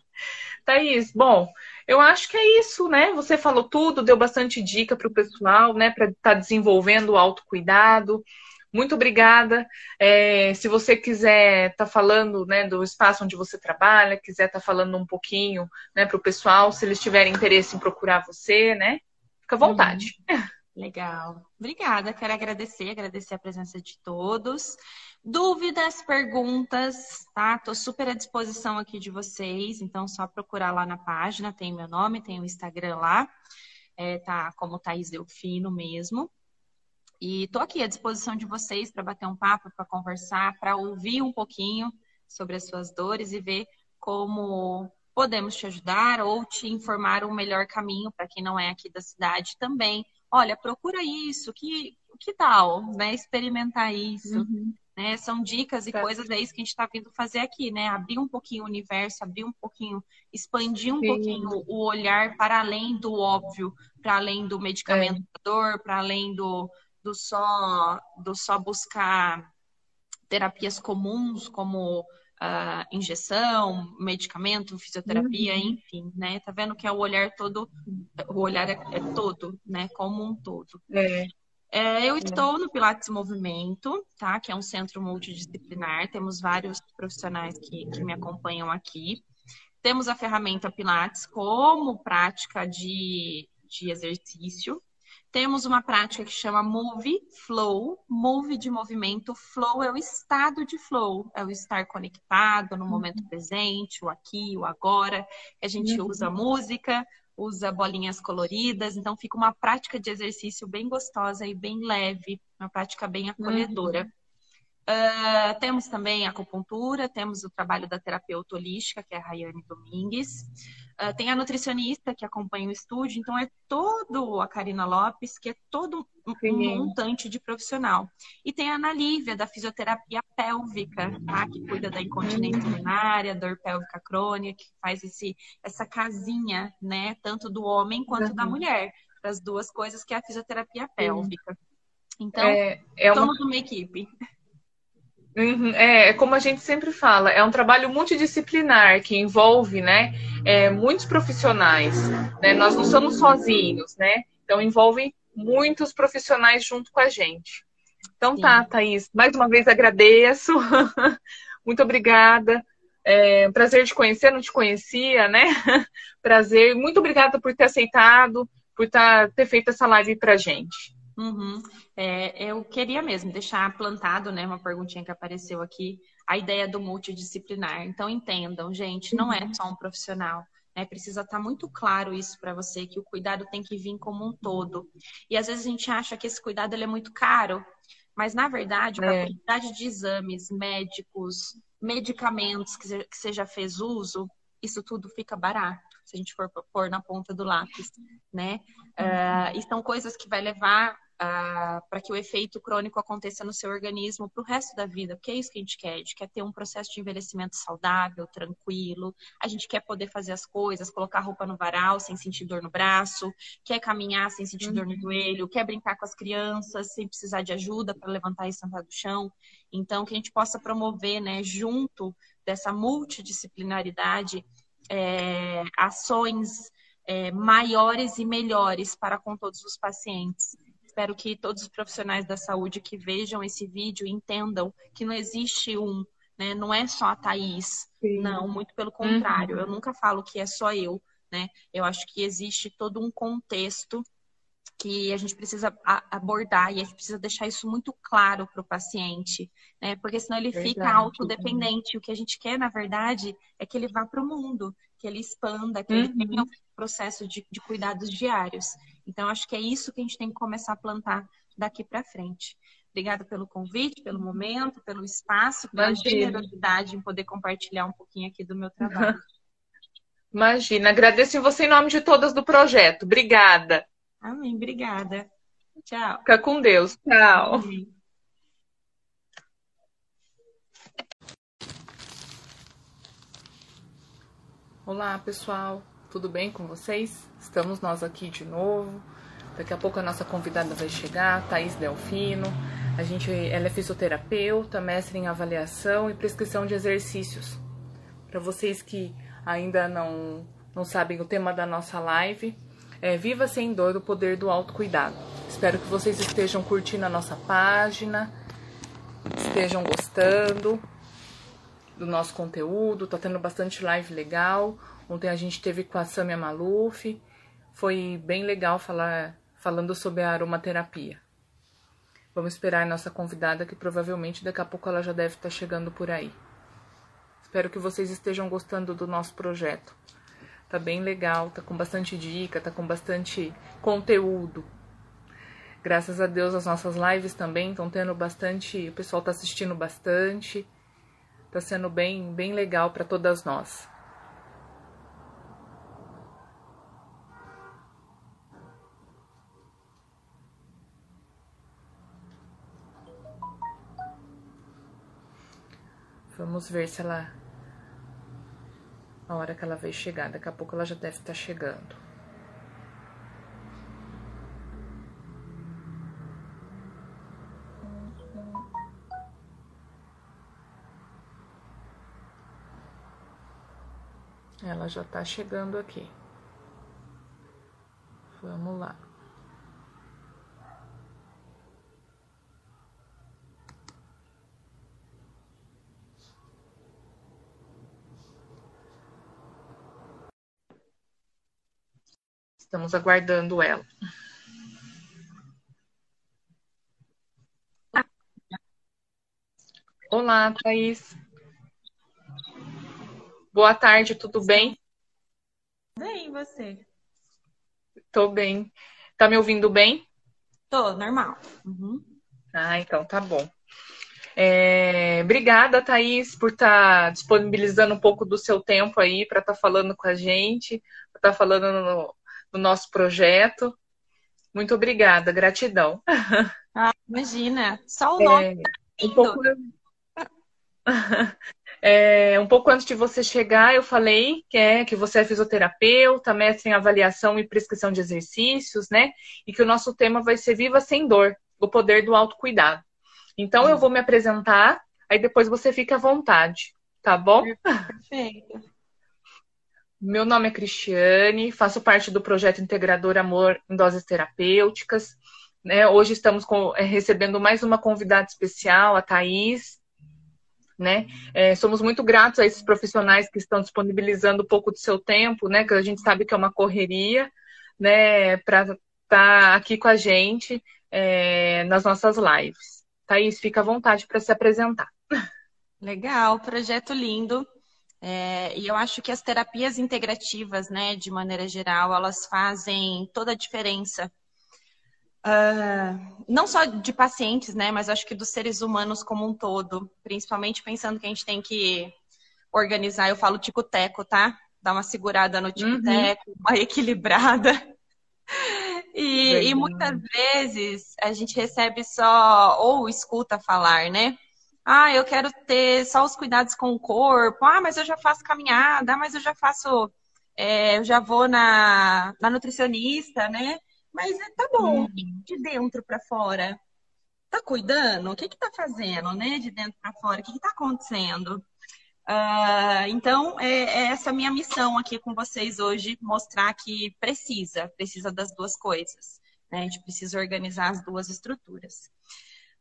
Thaís, bom, eu acho que é isso, né? Você falou tudo, deu bastante dica para o pessoal, né? Para estar tá desenvolvendo o autocuidado. Muito obrigada. É, se você quiser estar tá falando né, do espaço onde você trabalha, quiser estar tá falando um pouquinho né, para o pessoal, se eles tiverem interesse em procurar você, né? Fica à vontade. Uhum. (laughs) Legal. Obrigada, quero agradecer, agradecer a presença de todos. Dúvidas, perguntas, tá? Estou super à disposição aqui de vocês, então só procurar lá na página, tem meu nome, tem o Instagram lá, é, tá como Thaís Delfino mesmo. E estou aqui à disposição de vocês para bater um papo, para conversar, para ouvir um pouquinho sobre as suas dores e ver como podemos te ajudar ou te informar um melhor caminho para quem não é aqui da cidade também olha, procura isso, que, que tal, né? Experimentar isso. Uhum. Né? São dicas e tá. coisas, é isso que a gente está vindo fazer aqui, né? Abrir um pouquinho o universo, abrir um pouquinho, expandir um Sim. pouquinho o olhar para além do óbvio, para além do medicamento é. dor, para além do, do só do só buscar terapias comuns como uh, injeção, medicamento, fisioterapia, uhum. enfim, né? Tá vendo que é o olhar todo, o olhar é, é todo, né? Como um todo. É. É, eu estou no Pilates Movimento, tá? Que é um centro multidisciplinar. Temos vários profissionais que, que me acompanham aqui. Temos a ferramenta Pilates como prática de, de exercício, temos uma prática que chama Move Flow, Move de movimento, Flow é o estado de flow, é o estar conectado no momento uhum. presente, o aqui, o agora. A gente uhum. usa música, usa bolinhas coloridas, então fica uma prática de exercício bem gostosa e bem leve, uma prática bem acolhedora. Uhum. Uh, temos também a acupuntura, temos o trabalho da terapeuta holística, que é a Rayane Domingues. Uh, tem a nutricionista que acompanha o estúdio, então é todo a Karina Lopes, que é todo um, um montante de profissional. E tem a Ana Lívia, da fisioterapia pélvica, tá? que cuida da incontinência urinária, dor pélvica crônica, que faz esse, essa casinha, né? Tanto do homem quanto uhum. da mulher, para as duas coisas, que é a fisioterapia pélvica. Então, é, é uma... uma equipe. Uhum, é, é, como a gente sempre fala, é um trabalho multidisciplinar que envolve, né, é, muitos profissionais. Né? Nós não somos sozinhos, né? Então envolve muitos profissionais junto com a gente. Então tá, Sim. tá, Thaís. Mais uma vez agradeço. (laughs) Muito obrigada. É, prazer te conhecer, não te conhecia, né? (laughs) Prazer. Muito obrigada por ter aceitado, por tá, ter feito essa live pra gente. Uhum. É, eu queria mesmo deixar plantado, né, uma perguntinha que apareceu aqui, a ideia do multidisciplinar. Então entendam, gente, não é uhum. só um profissional. Né? Precisa estar tá muito claro isso para você, que o cuidado tem que vir como um todo. E às vezes a gente acha que esse cuidado ele é muito caro, mas na verdade, é. a quantidade de exames médicos, medicamentos que você já fez uso, isso tudo fica barato se a gente for pôr na ponta do lápis, né? Uh, e são coisas que vai levar para que o efeito crônico aconteça no seu organismo para o resto da vida, porque é isso que a gente quer. A gente quer ter um processo de envelhecimento saudável, tranquilo. A gente quer poder fazer as coisas, colocar roupa no varal sem sentir dor no braço, quer caminhar sem sentir uhum. dor no uhum. joelho, quer brincar com as crianças sem precisar de ajuda para levantar e sentar do chão. Então, que a gente possa promover, né, junto dessa multidisciplinaridade, é, ações é, maiores e melhores para com todos os pacientes espero que todos os profissionais da saúde que vejam esse vídeo entendam que não existe um, né? Não é só a Thaís. Sim. Não, muito pelo contrário. Uhum. Eu nunca falo que é só eu, né? Eu acho que existe todo um contexto que a gente precisa abordar e a gente precisa deixar isso muito claro para o paciente, né? Porque senão ele verdade, fica autodependente. O que a gente quer, na verdade, é que ele vá para o mundo, que ele expanda, que uhum. ele tenha um processo de, de cuidados diários. Então, acho que é isso que a gente tem que começar a plantar daqui para frente. Obrigada pelo convite, pelo momento, pelo espaço, pela Imagina. generosidade em poder compartilhar um pouquinho aqui do meu trabalho. (laughs) Imagina, agradeço você em nome de todas do projeto. Obrigada. Amém, obrigada. Tchau. Fica com Deus. Tchau. Amém. Olá, pessoal. Tudo bem com vocês? Estamos nós aqui de novo. Daqui a pouco a nossa convidada vai chegar, Thaís Delfino. A gente, ela é fisioterapeuta, mestre em avaliação e prescrição de exercícios. Para vocês que ainda não, não sabem o tema da nossa live, é Viva Sem Dor, o Poder do Autocuidado. Espero que vocês estejam curtindo a nossa página, estejam gostando do nosso conteúdo, tá tendo bastante live legal. Ontem a gente teve com a Samia Maluf, foi bem legal falar falando sobre a aromaterapia. Vamos esperar a nossa convidada, que provavelmente daqui a pouco ela já deve estar chegando por aí. Espero que vocês estejam gostando do nosso projeto. Tá bem legal, tá com bastante dica, tá com bastante conteúdo. Graças a Deus as nossas lives também estão tendo bastante, o pessoal tá assistindo bastante. Tá sendo bem, bem legal para todas nós. Vamos ver se ela. A hora que ela vai chegar. Daqui a pouco ela já deve estar chegando. Ela já tá chegando aqui. Vamos lá. Estamos aguardando ela. Olá, Thaís. Boa tarde, tudo bem? Bem, você? Tô bem. Tá me ouvindo bem? Tô, normal. Uhum. Ah, então tá bom. É, obrigada, Thaís, por estar tá disponibilizando um pouco do seu tempo aí para estar tá falando com a gente, para estar tá falando no, no nosso projeto. Muito obrigada, gratidão. (laughs) Ah, imagina, só o nome. É, um, pouco, (laughs) é, um pouco antes de você chegar, eu falei que, é, que você é fisioterapeuta, mestre em avaliação e prescrição de exercícios, né? E que o nosso tema vai ser Viva Sem Dor, o poder do autocuidado. Então, eu vou me apresentar aí depois você fica à vontade, tá bom? Perfeito. Meu nome é Cristiane, faço parte do projeto Integrador Amor em Doses Terapêuticas. Né? Hoje estamos com, é, recebendo mais uma convidada especial, a Thaís. Né? É, somos muito gratos a esses profissionais que estão disponibilizando um pouco do seu tempo, né? que a gente sabe que é uma correria, né? para estar tá aqui com a gente é, nas nossas lives. Thaís, fica à vontade para se apresentar. Legal, projeto lindo. É, e eu acho que as terapias integrativas, né, de maneira geral, elas fazem toda a diferença. Uh, não só de pacientes, né, mas acho que dos seres humanos como um todo, principalmente pensando que a gente tem que organizar, eu falo tico-teco, tá? Dar uma segurada no tico-teco, uhum. uma equilibrada. E, e, muitas vezes a gente recebe só, ou escuta falar, né? Ah, eu quero ter só os cuidados com o corpo. Ah, mas eu já faço caminhada. Ah, mas eu já faço. É, eu já vou na, na nutricionista, né? Mas é, tá bom, hum. de dentro para fora. Tá cuidando? O que que tá fazendo, né? De dentro para fora? O que que tá acontecendo? Uh, então, é, é, essa minha missão aqui com vocês hoje, mostrar que precisa, precisa das duas coisas. Né? A gente precisa organizar as duas estruturas.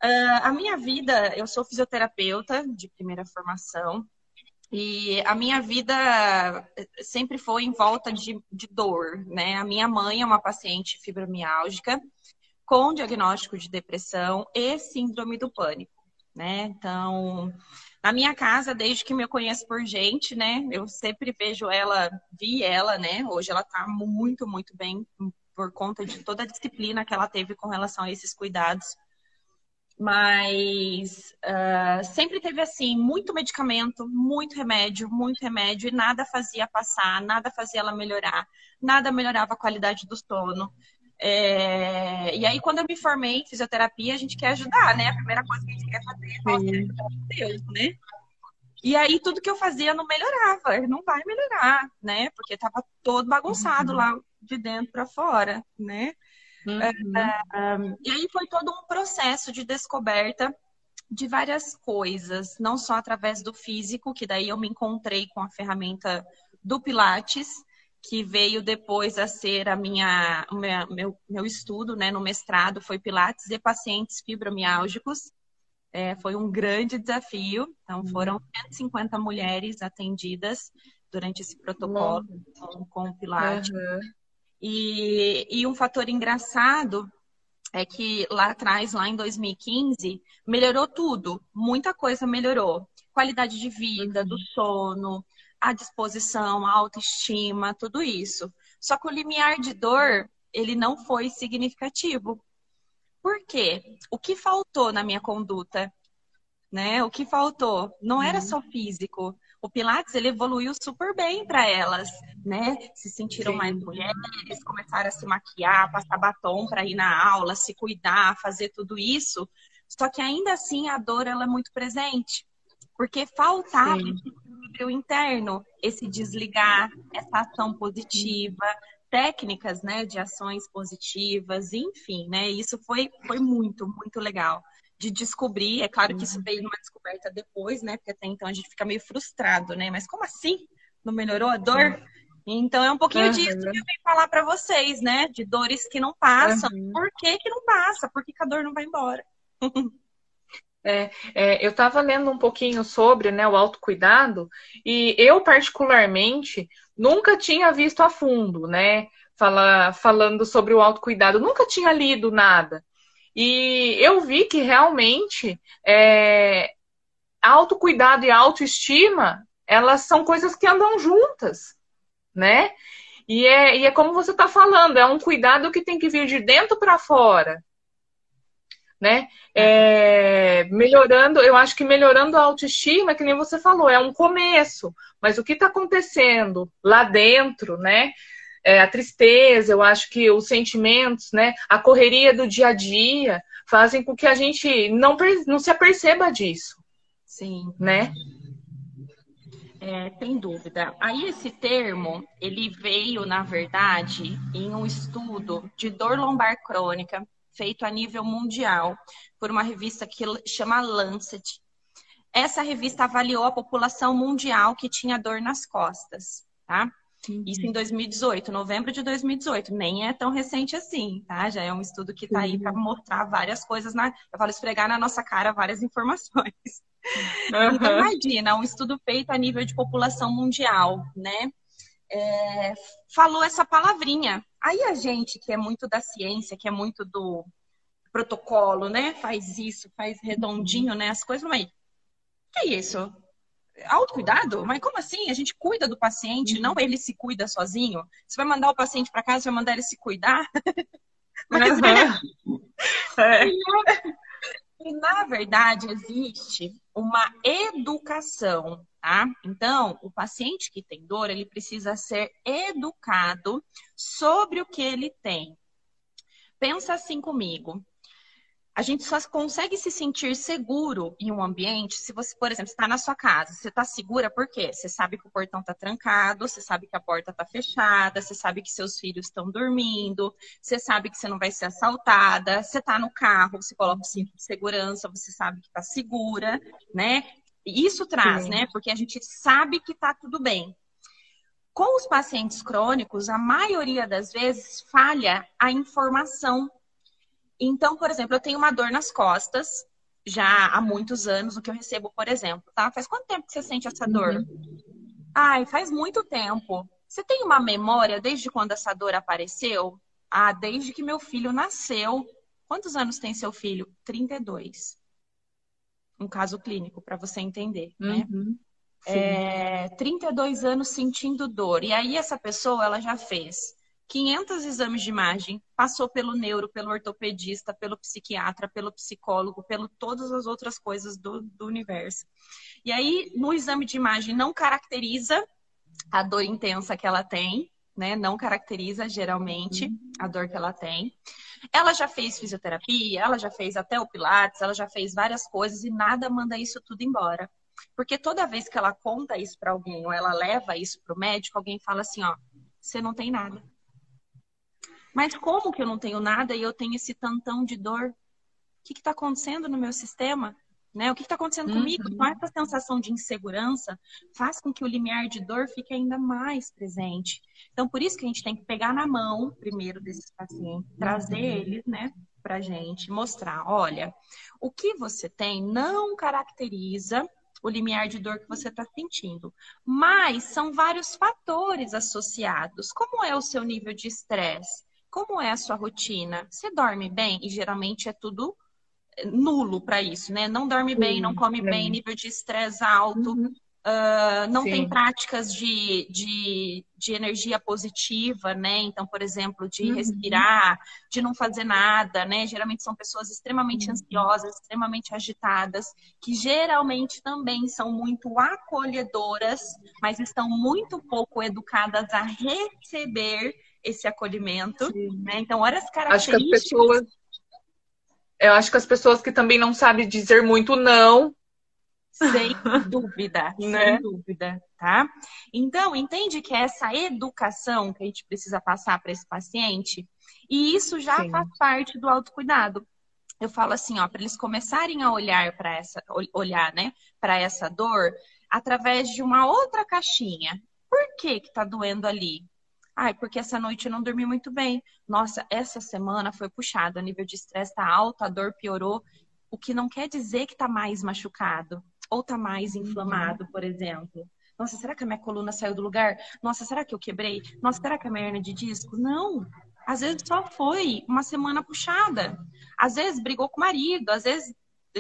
Uh, a minha vida, eu sou fisioterapeuta de primeira formação, e a minha vida sempre foi em volta de, de dor, né? A minha mãe é uma paciente fibromiálgica com diagnóstico de depressão e síndrome do pânico, né? Então, na minha casa, desde que me conheço por gente, né? Eu sempre vejo ela, vi ela, né? Hoje ela tá muito, muito bem por conta de toda a disciplina que ela teve com relação a esses cuidados mas uh, sempre teve assim muito medicamento, muito remédio, muito remédio e nada fazia passar, nada fazia ela melhorar, nada melhorava a qualidade do sono. É... E aí quando eu me formei em fisioterapia, a gente quer ajudar, né? A primeira coisa que a gente quer fazer é ajudar Deus, né? E aí tudo que eu fazia não melhorava, não vai melhorar, né? Porque tava todo bagunçado uhum. lá de dentro para fora, né? Uhum. e aí foi todo um processo de descoberta de várias coisas, não só através do físico, que daí eu me encontrei com a ferramenta do Pilates, que veio depois a ser a minha, minha meu, meu estudo né, no mestrado, foi Pilates e pacientes fibromiálgicos. É, foi um grande desafio. Então, uhum. foram 150 mulheres atendidas durante esse protocolo com, com o Pilates. Uhum. E, e um fator engraçado é que lá atrás, lá em 2015, melhorou tudo, muita coisa melhorou. Qualidade de vida, do sono, a disposição, a autoestima, tudo isso. Só que o limiar de dor, ele não foi significativo. Por quê? O que faltou na minha conduta? Né? O que faltou? Não era uhum. só físico, o Pilates ele evoluiu super bem para elas, né? Se sentiram Sim. mais mulheres, começaram a se maquiar, passar batom para ir na aula, se cuidar, fazer tudo isso. Só que ainda assim a dor ela é muito presente, porque faltava Sim. esse equilíbrio interno, esse desligar, essa ação positiva, técnicas, né, de ações positivas, enfim, né? Isso foi foi muito, muito legal de descobrir. É claro que isso uhum. veio numa descoberta depois, né? Porque até então a gente fica meio frustrado, né? Mas como assim? Não melhorou a dor? Então é um pouquinho uhum. disso que eu venho falar para vocês, né? De dores que não passam. Uhum. Por que, que não passa? Por que, que a dor não vai embora? (laughs) É, é, eu estava lendo um pouquinho sobre né, o autocuidado e eu, particularmente, nunca tinha visto a fundo, né? Fala, falando sobre o autocuidado, nunca tinha lido nada. E eu vi que realmente é, autocuidado e autoestima, elas são coisas que andam juntas, né? E é, e é como você está falando, é um cuidado que tem que vir de dentro para fora, né? É, melhorando, eu acho que melhorando a autoestima, que nem você falou, é um começo, mas o que está acontecendo lá dentro, né? É, a tristeza, eu acho que os sentimentos, né, a correria do dia a dia fazem com que a gente não, não se aperceba disso. Sim. Né? É, sem dúvida. Aí esse termo, ele veio, na verdade, em um estudo de dor lombar crônica feito a nível mundial por uma revista que chama Lancet. essa revista avaliou a população mundial que tinha dor nas costas, tá? Isso em 2018, novembro de 2018. Nem é tão recente assim, tá? Já é um estudo que está aí para mostrar várias coisas, na, eu falo esfregar na nossa cara várias informações. (laughs) Uhum. Então, imagina, um estudo feito a nível de população mundial, né? É, falou essa palavrinha. Aí a gente, que é muito da ciência, que é muito do protocolo, né? Faz isso, faz redondinho, né? As coisas, mas que é isso? Autocuidado? Mas como assim? A gente cuida do paciente, não ele se cuida sozinho? Você vai mandar o paciente para casa, vai mandar ele se cuidar? (laughs) Mas uhum. (laughs) é. E, na verdade, existe uma educação, tá? Então, o paciente que tem dor, ele precisa ser educado sobre o que ele tem. Pensa assim comigo a gente só consegue se sentir seguro em um ambiente se você, por exemplo, está na sua casa. Você está segura por quê? Você sabe que o portão está trancado, você sabe que a porta está fechada, você sabe que seus filhos estão dormindo, você sabe que você não vai ser assaltada, você está no carro, você coloca o cinto de segurança, você sabe que está segura, né? Isso traz, Sim. né? Porque a gente sabe que está tudo bem. Com os pacientes crônicos, a maioria das vezes falha a informação então, por exemplo, eu tenho uma dor nas costas já há muitos anos, o que eu recebo, por exemplo, tá? Faz quanto tempo que você sente essa dor? Uhum. Ai, faz muito tempo. Você tem uma memória desde quando essa dor apareceu? Ah, desde que meu filho nasceu. Quantos anos tem seu filho? 32. Um caso clínico, para você entender, né? Uhum. É, 32 anos sentindo dor. E aí essa pessoa, ela já fez 500 exames de imagem, passou pelo neuro, pelo ortopedista, pelo psiquiatra, pelo psicólogo, pelo todas as outras coisas do, do universo. E aí, no exame de imagem, não caracteriza a dor intensa que ela tem, né? Não caracteriza geralmente uhum. a dor que ela tem. Ela já fez fisioterapia, ela já fez até o Pilates, ela já fez várias coisas e nada manda isso tudo embora. Porque toda vez que ela conta isso para alguém ou ela leva isso para o médico, alguém fala assim: ó, você não tem nada mas como que eu não tenho nada e eu tenho esse tantão de dor? O que está acontecendo no meu sistema? Né? O que está acontecendo uhum. comigo? Então, essa sensação de insegurança faz com que o limiar de dor fique ainda mais presente. Então, por isso que a gente tem que pegar na mão, primeiro, desses pacientes, trazer uhum. eles, né, para gente, mostrar: olha, o que você tem não caracteriza o limiar de dor que você está sentindo. Mas são vários fatores associados. Como é o seu nível de estresse? Como é a sua rotina? Você dorme bem? E geralmente é tudo eh, nulo para isso, né? Não dorme Sim, bem, não come bem, nível de estresse alto, uhum. uh, não Sim. tem práticas de, de, de, energia positiva, né? Então, por exemplo, de uhum. respirar, de não fazer nada, né? Geralmente são pessoas extremamente uhum. ansiosas, extremamente agitadas, que geralmente também são muito acolhedoras, mas estão muito pouco educadas a receber esse acolhimento, né? Então, olha as características. Acho que as pessoas, eu acho que as pessoas que também não sabem dizer muito não. Sem (laughs) dúvida, né? sem dúvida, tá? Então, entende que é essa educação que a gente precisa passar para esse paciente, e isso já Sim. faz parte do autocuidado. Eu falo assim, ó, para eles começarem a olhar para essa, olhar, né, para essa dor através de uma outra caixinha. Por que que tá doendo ali? Ai, porque essa noite eu não dormi muito bem. Nossa, essa semana foi puxada, o nível de estresse está alto, a dor piorou. O que não quer dizer que está mais machucado ou está mais uhum. inflamado, por exemplo. Nossa, será que a minha coluna saiu do lugar? Nossa, será que eu quebrei? Nossa, será que a minha hernia de disco? Não. Às vezes só foi uma semana puxada. Às vezes brigou com o marido, às vezes,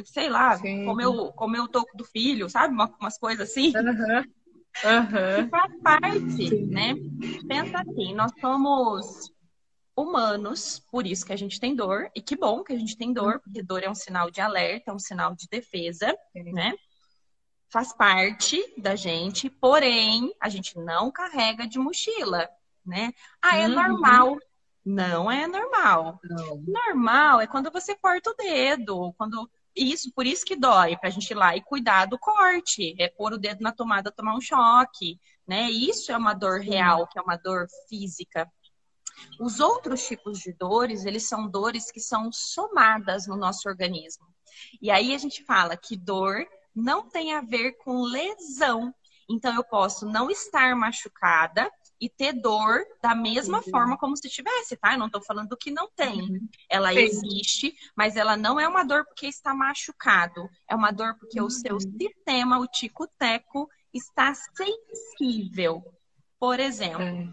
sei lá, comeu, comeu o toco do filho, sabe? Uma, umas coisas assim. Uhum. Uhum. faz parte, Sim. né? Pensa assim, nós somos humanos, por isso que a gente tem dor, e que bom que a gente tem dor, porque dor é um sinal de alerta, é um sinal de defesa, né? Faz parte da gente, porém, a gente não carrega de mochila, né? Ah, é uhum. normal. Não é normal. Não. Normal é quando você corta o dedo, quando isso, por isso que dói, para a gente ir lá e cuidar do corte, é pôr o dedo na tomada, tomar um choque, né? Isso é uma dor real, que é uma dor física. Os outros tipos de dores, eles são dores que são somadas no nosso organismo. E aí a gente fala que dor não tem a ver com lesão. Então, eu posso não estar machucada e ter dor da mesma uhum. forma como se tivesse, tá? Eu não tô falando que não tem. Uhum. Ela Sim. existe, mas ela não é uma dor porque está machucado. É uma dor porque uhum. o seu uhum. sistema, o tico-teco, está sensível. Por exemplo, é.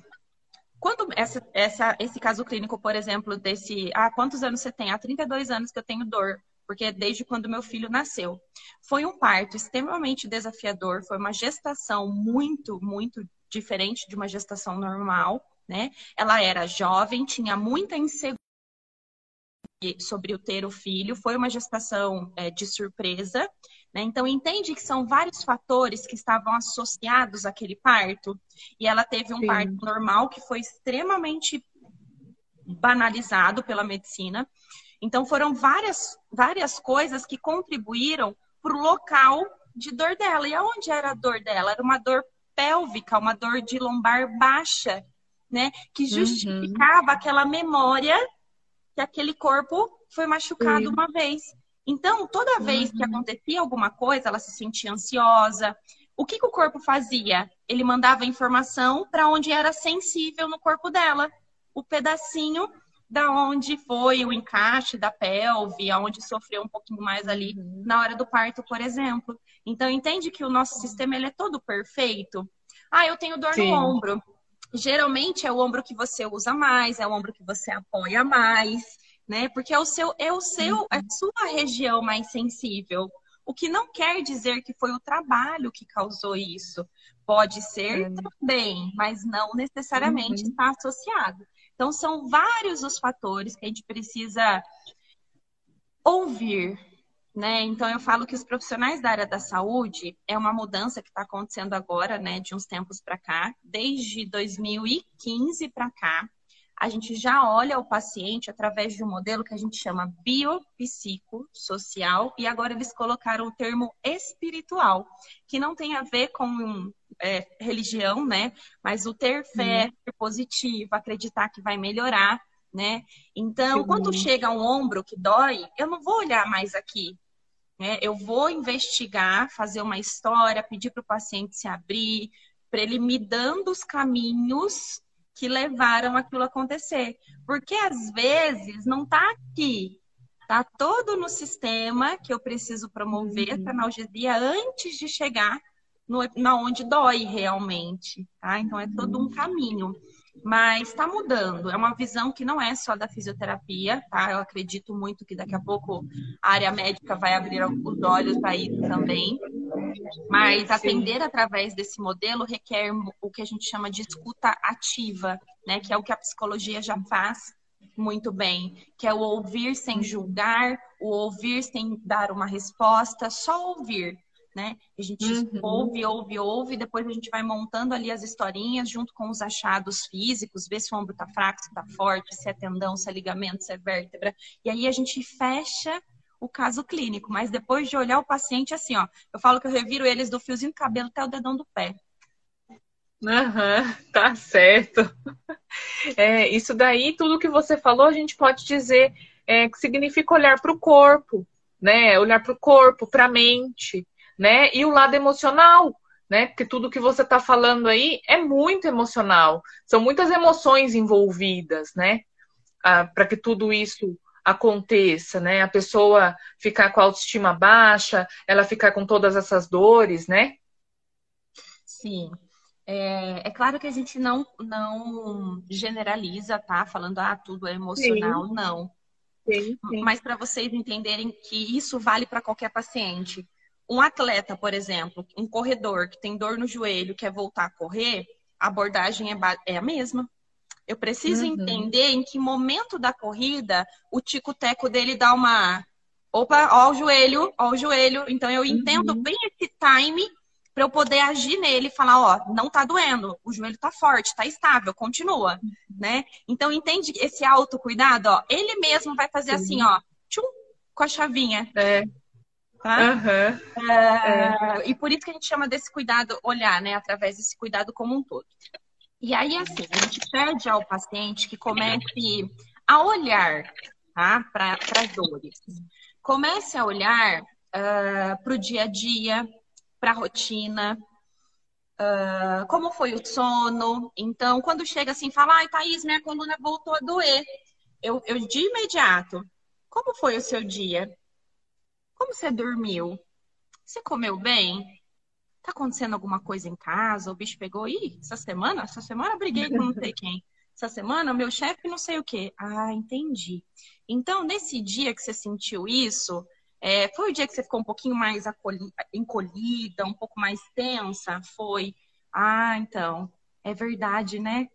quando essa, essa, esse caso clínico, por exemplo, desse. Ah, quantos anos você tem? Há 32 anos que eu tenho dor porque é desde quando meu filho nasceu. Foi um parto extremamente desafiador, foi uma gestação muito, muito diferente de uma gestação normal, né? Ela era jovem, tinha muita insegurança sobre o ter o filho, foi uma gestação é, de surpresa, né? Então entende que são vários fatores que estavam associados àquele parto e ela teve um Sim. parto normal que foi extremamente banalizado pela medicina. Então foram várias várias coisas que contribuíram para o local de dor dela. E aonde era a dor dela? Era uma dor pélvica, uma dor de lombar baixa, né? Que uhum. justificava uhum. aquela memória que aquele corpo foi machucado uma vez. Então, toda vez uhum. que acontecia alguma coisa, ela se sentia ansiosa. O que, que o corpo fazia? Ele mandava informação para onde era sensível no corpo dela. O pedacinho da onde foi o encaixe da pelve, aonde sofreu um pouquinho mais ali uhum. na hora do parto, por exemplo. Então entende que o nosso sistema ele é todo perfeito. Ah, eu tenho dor Sim. no ombro. Geralmente é o ombro que você usa mais, é o ombro que você apoia mais, né? Porque é o seu, é o seu, é a sua região mais sensível. O que não quer dizer que foi o trabalho que causou isso. Pode ser é. também, mas não necessariamente uhum. está associado. Então, são vários os fatores que a gente precisa ouvir, né? Então, eu falo que os profissionais da área da saúde é uma mudança que está acontecendo agora, né, de uns tempos para cá, desde 2015 para cá a gente já olha o paciente através de um modelo que a gente chama biopsicossocial, e agora eles colocaram o termo espiritual, que não tem a ver com é, religião, né? Mas o ter fé, uhum. ser positivo, acreditar que vai melhorar, né? Então, Sim. quando chega um ombro que dói, eu não vou olhar mais aqui. Né? Eu vou investigar, fazer uma história, pedir para o paciente se abrir, para ele me dando os caminhos que levaram aquilo a acontecer. Porque às vezes não está aqui, está todo no sistema que eu preciso promover uhum. essa analgesia antes de chegar no, na onde dói realmente, tá? Então é todo um caminho. Mas está mudando. É uma visão que não é só da fisioterapia, tá? Eu acredito muito que daqui a pouco a área médica vai abrir os olhos para isso também. Mas atender através desse modelo requer o que a gente chama de escuta ativa, né? Que é o que a psicologia já faz muito bem, que é o ouvir sem julgar, o ouvir sem dar uma resposta, só ouvir né? A gente uhum. ouve, ouve, ouve, depois a gente vai montando ali as historinhas junto com os achados físicos, ver se o ombro tá fraco, se tá forte, se é tendão, se é ligamento, se é vértebra. E aí a gente fecha o caso clínico, mas depois de olhar o paciente assim, ó, eu falo que eu reviro eles do fiozinho do cabelo até o dedão do pé. Aham, uhum, (laughs) tá certo. É, isso daí, tudo que você falou, a gente pode dizer é, que significa olhar para o corpo, né? Olhar para o corpo, para a mente, né? E o lado emocional, né? Porque tudo que você está falando aí é muito emocional. São muitas emoções envolvidas, né? Ah, para que tudo isso aconteça, né? A pessoa ficar com a autoestima baixa, ela ficar com todas essas dores, né? Sim. É, é claro que a gente não, não generaliza, tá? Falando, ah, tudo é emocional, sim. não. Sim, sim. Mas para vocês entenderem que isso vale para qualquer paciente. Um atleta, por exemplo, um corredor que tem dor no joelho, quer voltar a correr, a abordagem é, é a mesma. Eu preciso uhum. entender em que momento da corrida o tico-teco dele dá uma. Opa, ó o joelho, ó o joelho. Então eu entendo uhum. bem esse time para eu poder agir nele e falar, ó, não tá doendo, o joelho tá forte, tá estável, continua, uhum. né? Então entende esse autocuidado, ó, ele mesmo vai fazer assim, ó, tchum, com a chavinha. É. Tá? Uhum. É, e por isso que a gente chama desse cuidado, olhar, né? Através desse cuidado como um todo. E aí, assim, a gente pede ao paciente que comece a olhar tá? para as dores. Comece a olhar uh, para o dia a dia, para a rotina. Uh, como foi o sono? Então, quando chega assim, fala, ai, Thaís, minha coluna voltou a doer. Eu, eu de imediato, como foi o seu dia? Como você dormiu? Você comeu bem? Tá acontecendo alguma coisa em casa? O bicho pegou? Ih, essa semana? Essa semana briguei com não sei (laughs) quem. Essa semana, meu chefe não sei o quê. Ah, entendi. Então, nesse dia que você sentiu isso, é, foi o dia que você ficou um pouquinho mais encolhida, um pouco mais tensa? Foi. Ah, então, é verdade, né?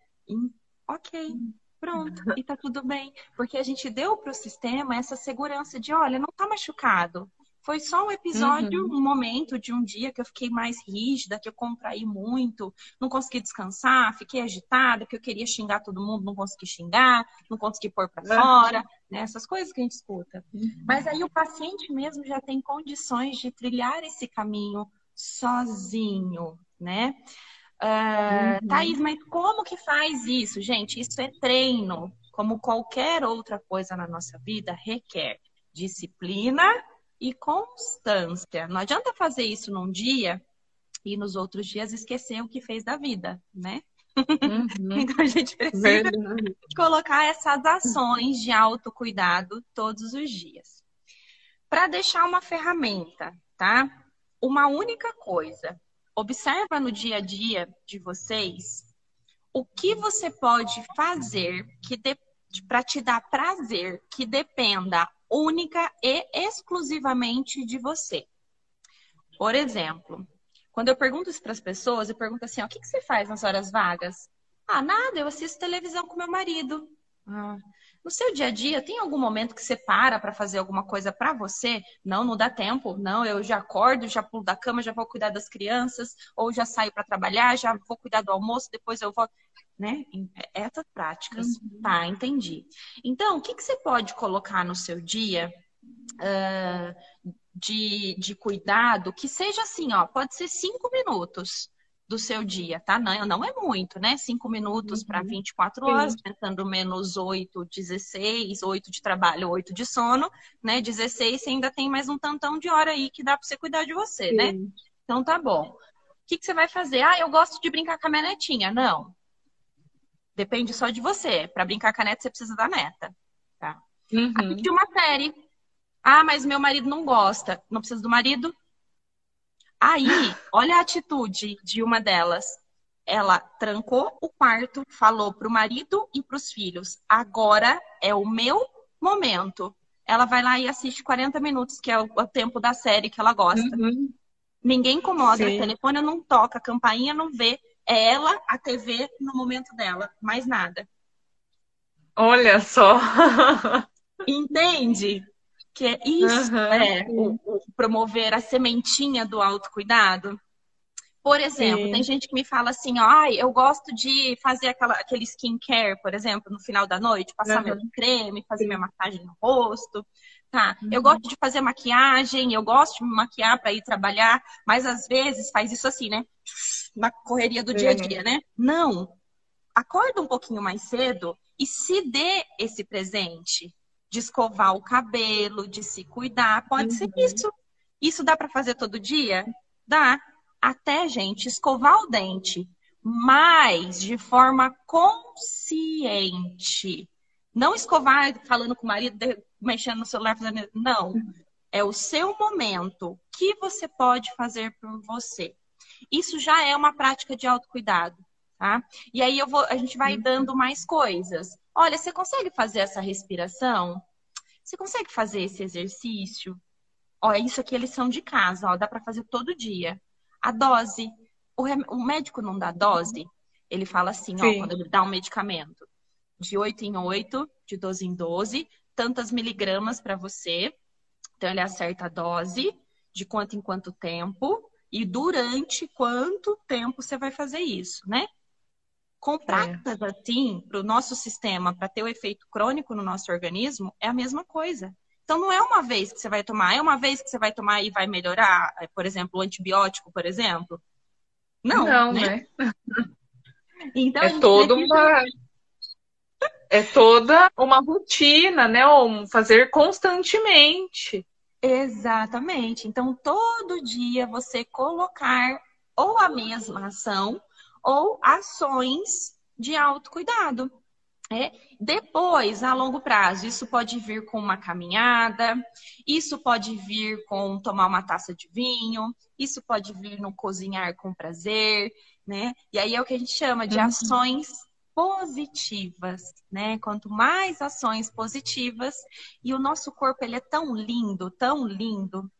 ok, pronto, e tá tudo bem. Porque a gente deu para o sistema essa segurança de, olha, não tá machucado. Foi só um episódio, uhum. um momento de um dia que eu fiquei mais rígida, que eu contraí muito, não consegui descansar, fiquei agitada, que eu queria xingar todo mundo, não consegui xingar, não consegui pôr para fora, né? Essas coisas que a gente escuta. Uhum. Mas aí o paciente mesmo já tem condições de trilhar esse caminho sozinho, né? Uh, uhum. Thaís, mas como que faz isso? Gente, isso é treino. Como qualquer outra coisa na nossa vida, requer disciplina e constância. Não adianta fazer isso num dia e nos outros dias esquecer o que fez da vida, né? Uhum. (laughs) então a gente precisa Verdade. colocar essas ações de autocuidado todos os dias. Para deixar uma ferramenta, tá? Uma única coisa. Observa no dia a dia de vocês o que você pode fazer que para te dar prazer que dependa única e exclusivamente de você. Por exemplo, quando eu pergunto isso para as pessoas, eu pergunto assim: ó, o que, que, você faz nas horas vagas? Ah, nada, eu assisto televisão com meu marido. Ah, no seu dia a dia, tem algum momento que você para para fazer alguma coisa para você? Não, não dá tempo. Não, eu já acordo, já pulo da cama, já vou cuidar das crianças, ou já saio para trabalhar, já vou cuidar do almoço, depois eu vou né? É, essas práticas. Uhum. Tá, entendi. Então, o que, que você pode colocar no seu dia uh, de, de cuidado que seja assim, ó, pode ser cinco minutos do seu dia, tá? Não, não é muito, né? Cinco minutos uhum. para 24 horas, Sim. tentando menos 8, 16, 8 de trabalho, 8 de sono, né? 16, você ainda tem mais um tantão de hora aí que dá para você cuidar de você, né? Sim. né? Então tá bom. O que, que você vai fazer? Ah, eu gosto de brincar com a minha netinha. Não. Depende só de você. Para brincar com a neta, você precisa da neta. Tá? Uhum. Assistir uma série. Ah, mas meu marido não gosta. Não precisa do marido? Aí, olha a atitude de uma delas. Ela trancou o quarto, falou pro marido e pros filhos: agora é o meu momento. Ela vai lá e assiste 40 minutos, que é o, tempo da série que ela gosta. Uhum. Ninguém incomoda, Sim. o telefone não toca, a campainha não vê. É ela, a TV, no momento dela, mais nada. Olha só. (laughs) Entende? Que é isso uhum. é o, o promover a sementinha do autocuidado. Por exemplo, Sim. tem gente que me fala assim, ó, ai, eu gosto de fazer aquela, aquele skincare, por exemplo, no final da noite, passar uhum. meu creme, fazer minha massagem no rosto. Tá, uhum. eu gosto de fazer maquiagem, eu gosto de me maquiar para ir trabalhar, mas às vezes faz isso assim, né? Na correria do dia a dia, né? Não. Acorda um pouquinho mais cedo e se dê esse presente de escovar o cabelo, de se cuidar. Pode uhum. ser isso. Isso dá para fazer todo dia? Dá. Até, gente, escovar o dente, mas de forma consciente. Não escovar falando com o marido, mexendo no celular, fazendo. Não. É o seu momento. O que você pode fazer por você? Isso já é uma prática de autocuidado, tá? E aí eu vou, a gente vai dando mais coisas. Olha, você consegue fazer essa respiração? Você consegue fazer esse exercício? Ó, isso aqui é lição de casa, ó, dá para fazer todo dia. A dose. O, rem... o, médico não dá dose, ele fala assim, Sim. ó, quando ele dá um medicamento, de 8 em 8, de 12 em 12, tantas miligramas para você. Então, ele acerta a dose, de quanto em quanto tempo, e durante quanto tempo você vai fazer isso, né? Com é. práticas é. assim, para o nosso sistema, para ter o efeito crônico no nosso organismo, é a mesma coisa. Então, não é uma vez que você vai tomar, é uma vez que você vai tomar e vai melhorar, é, por exemplo, o antibiótico, por exemplo. Não, não né? né? (laughs) Então, é precisa... uma é toda uma rotina, né? Ou fazer constantemente. Exatamente. Então, todo dia você colocar ou a mesma ação ou ações de autocuidado. É. Depois, a longo prazo, isso pode vir com uma caminhada, isso pode vir com tomar uma taça de vinho, isso pode vir no cozinhar com prazer, né? E aí é o que a gente chama de uhum. ações positivas, né? Quanto mais ações positivas, e o nosso corpo ele é tão lindo, tão lindo,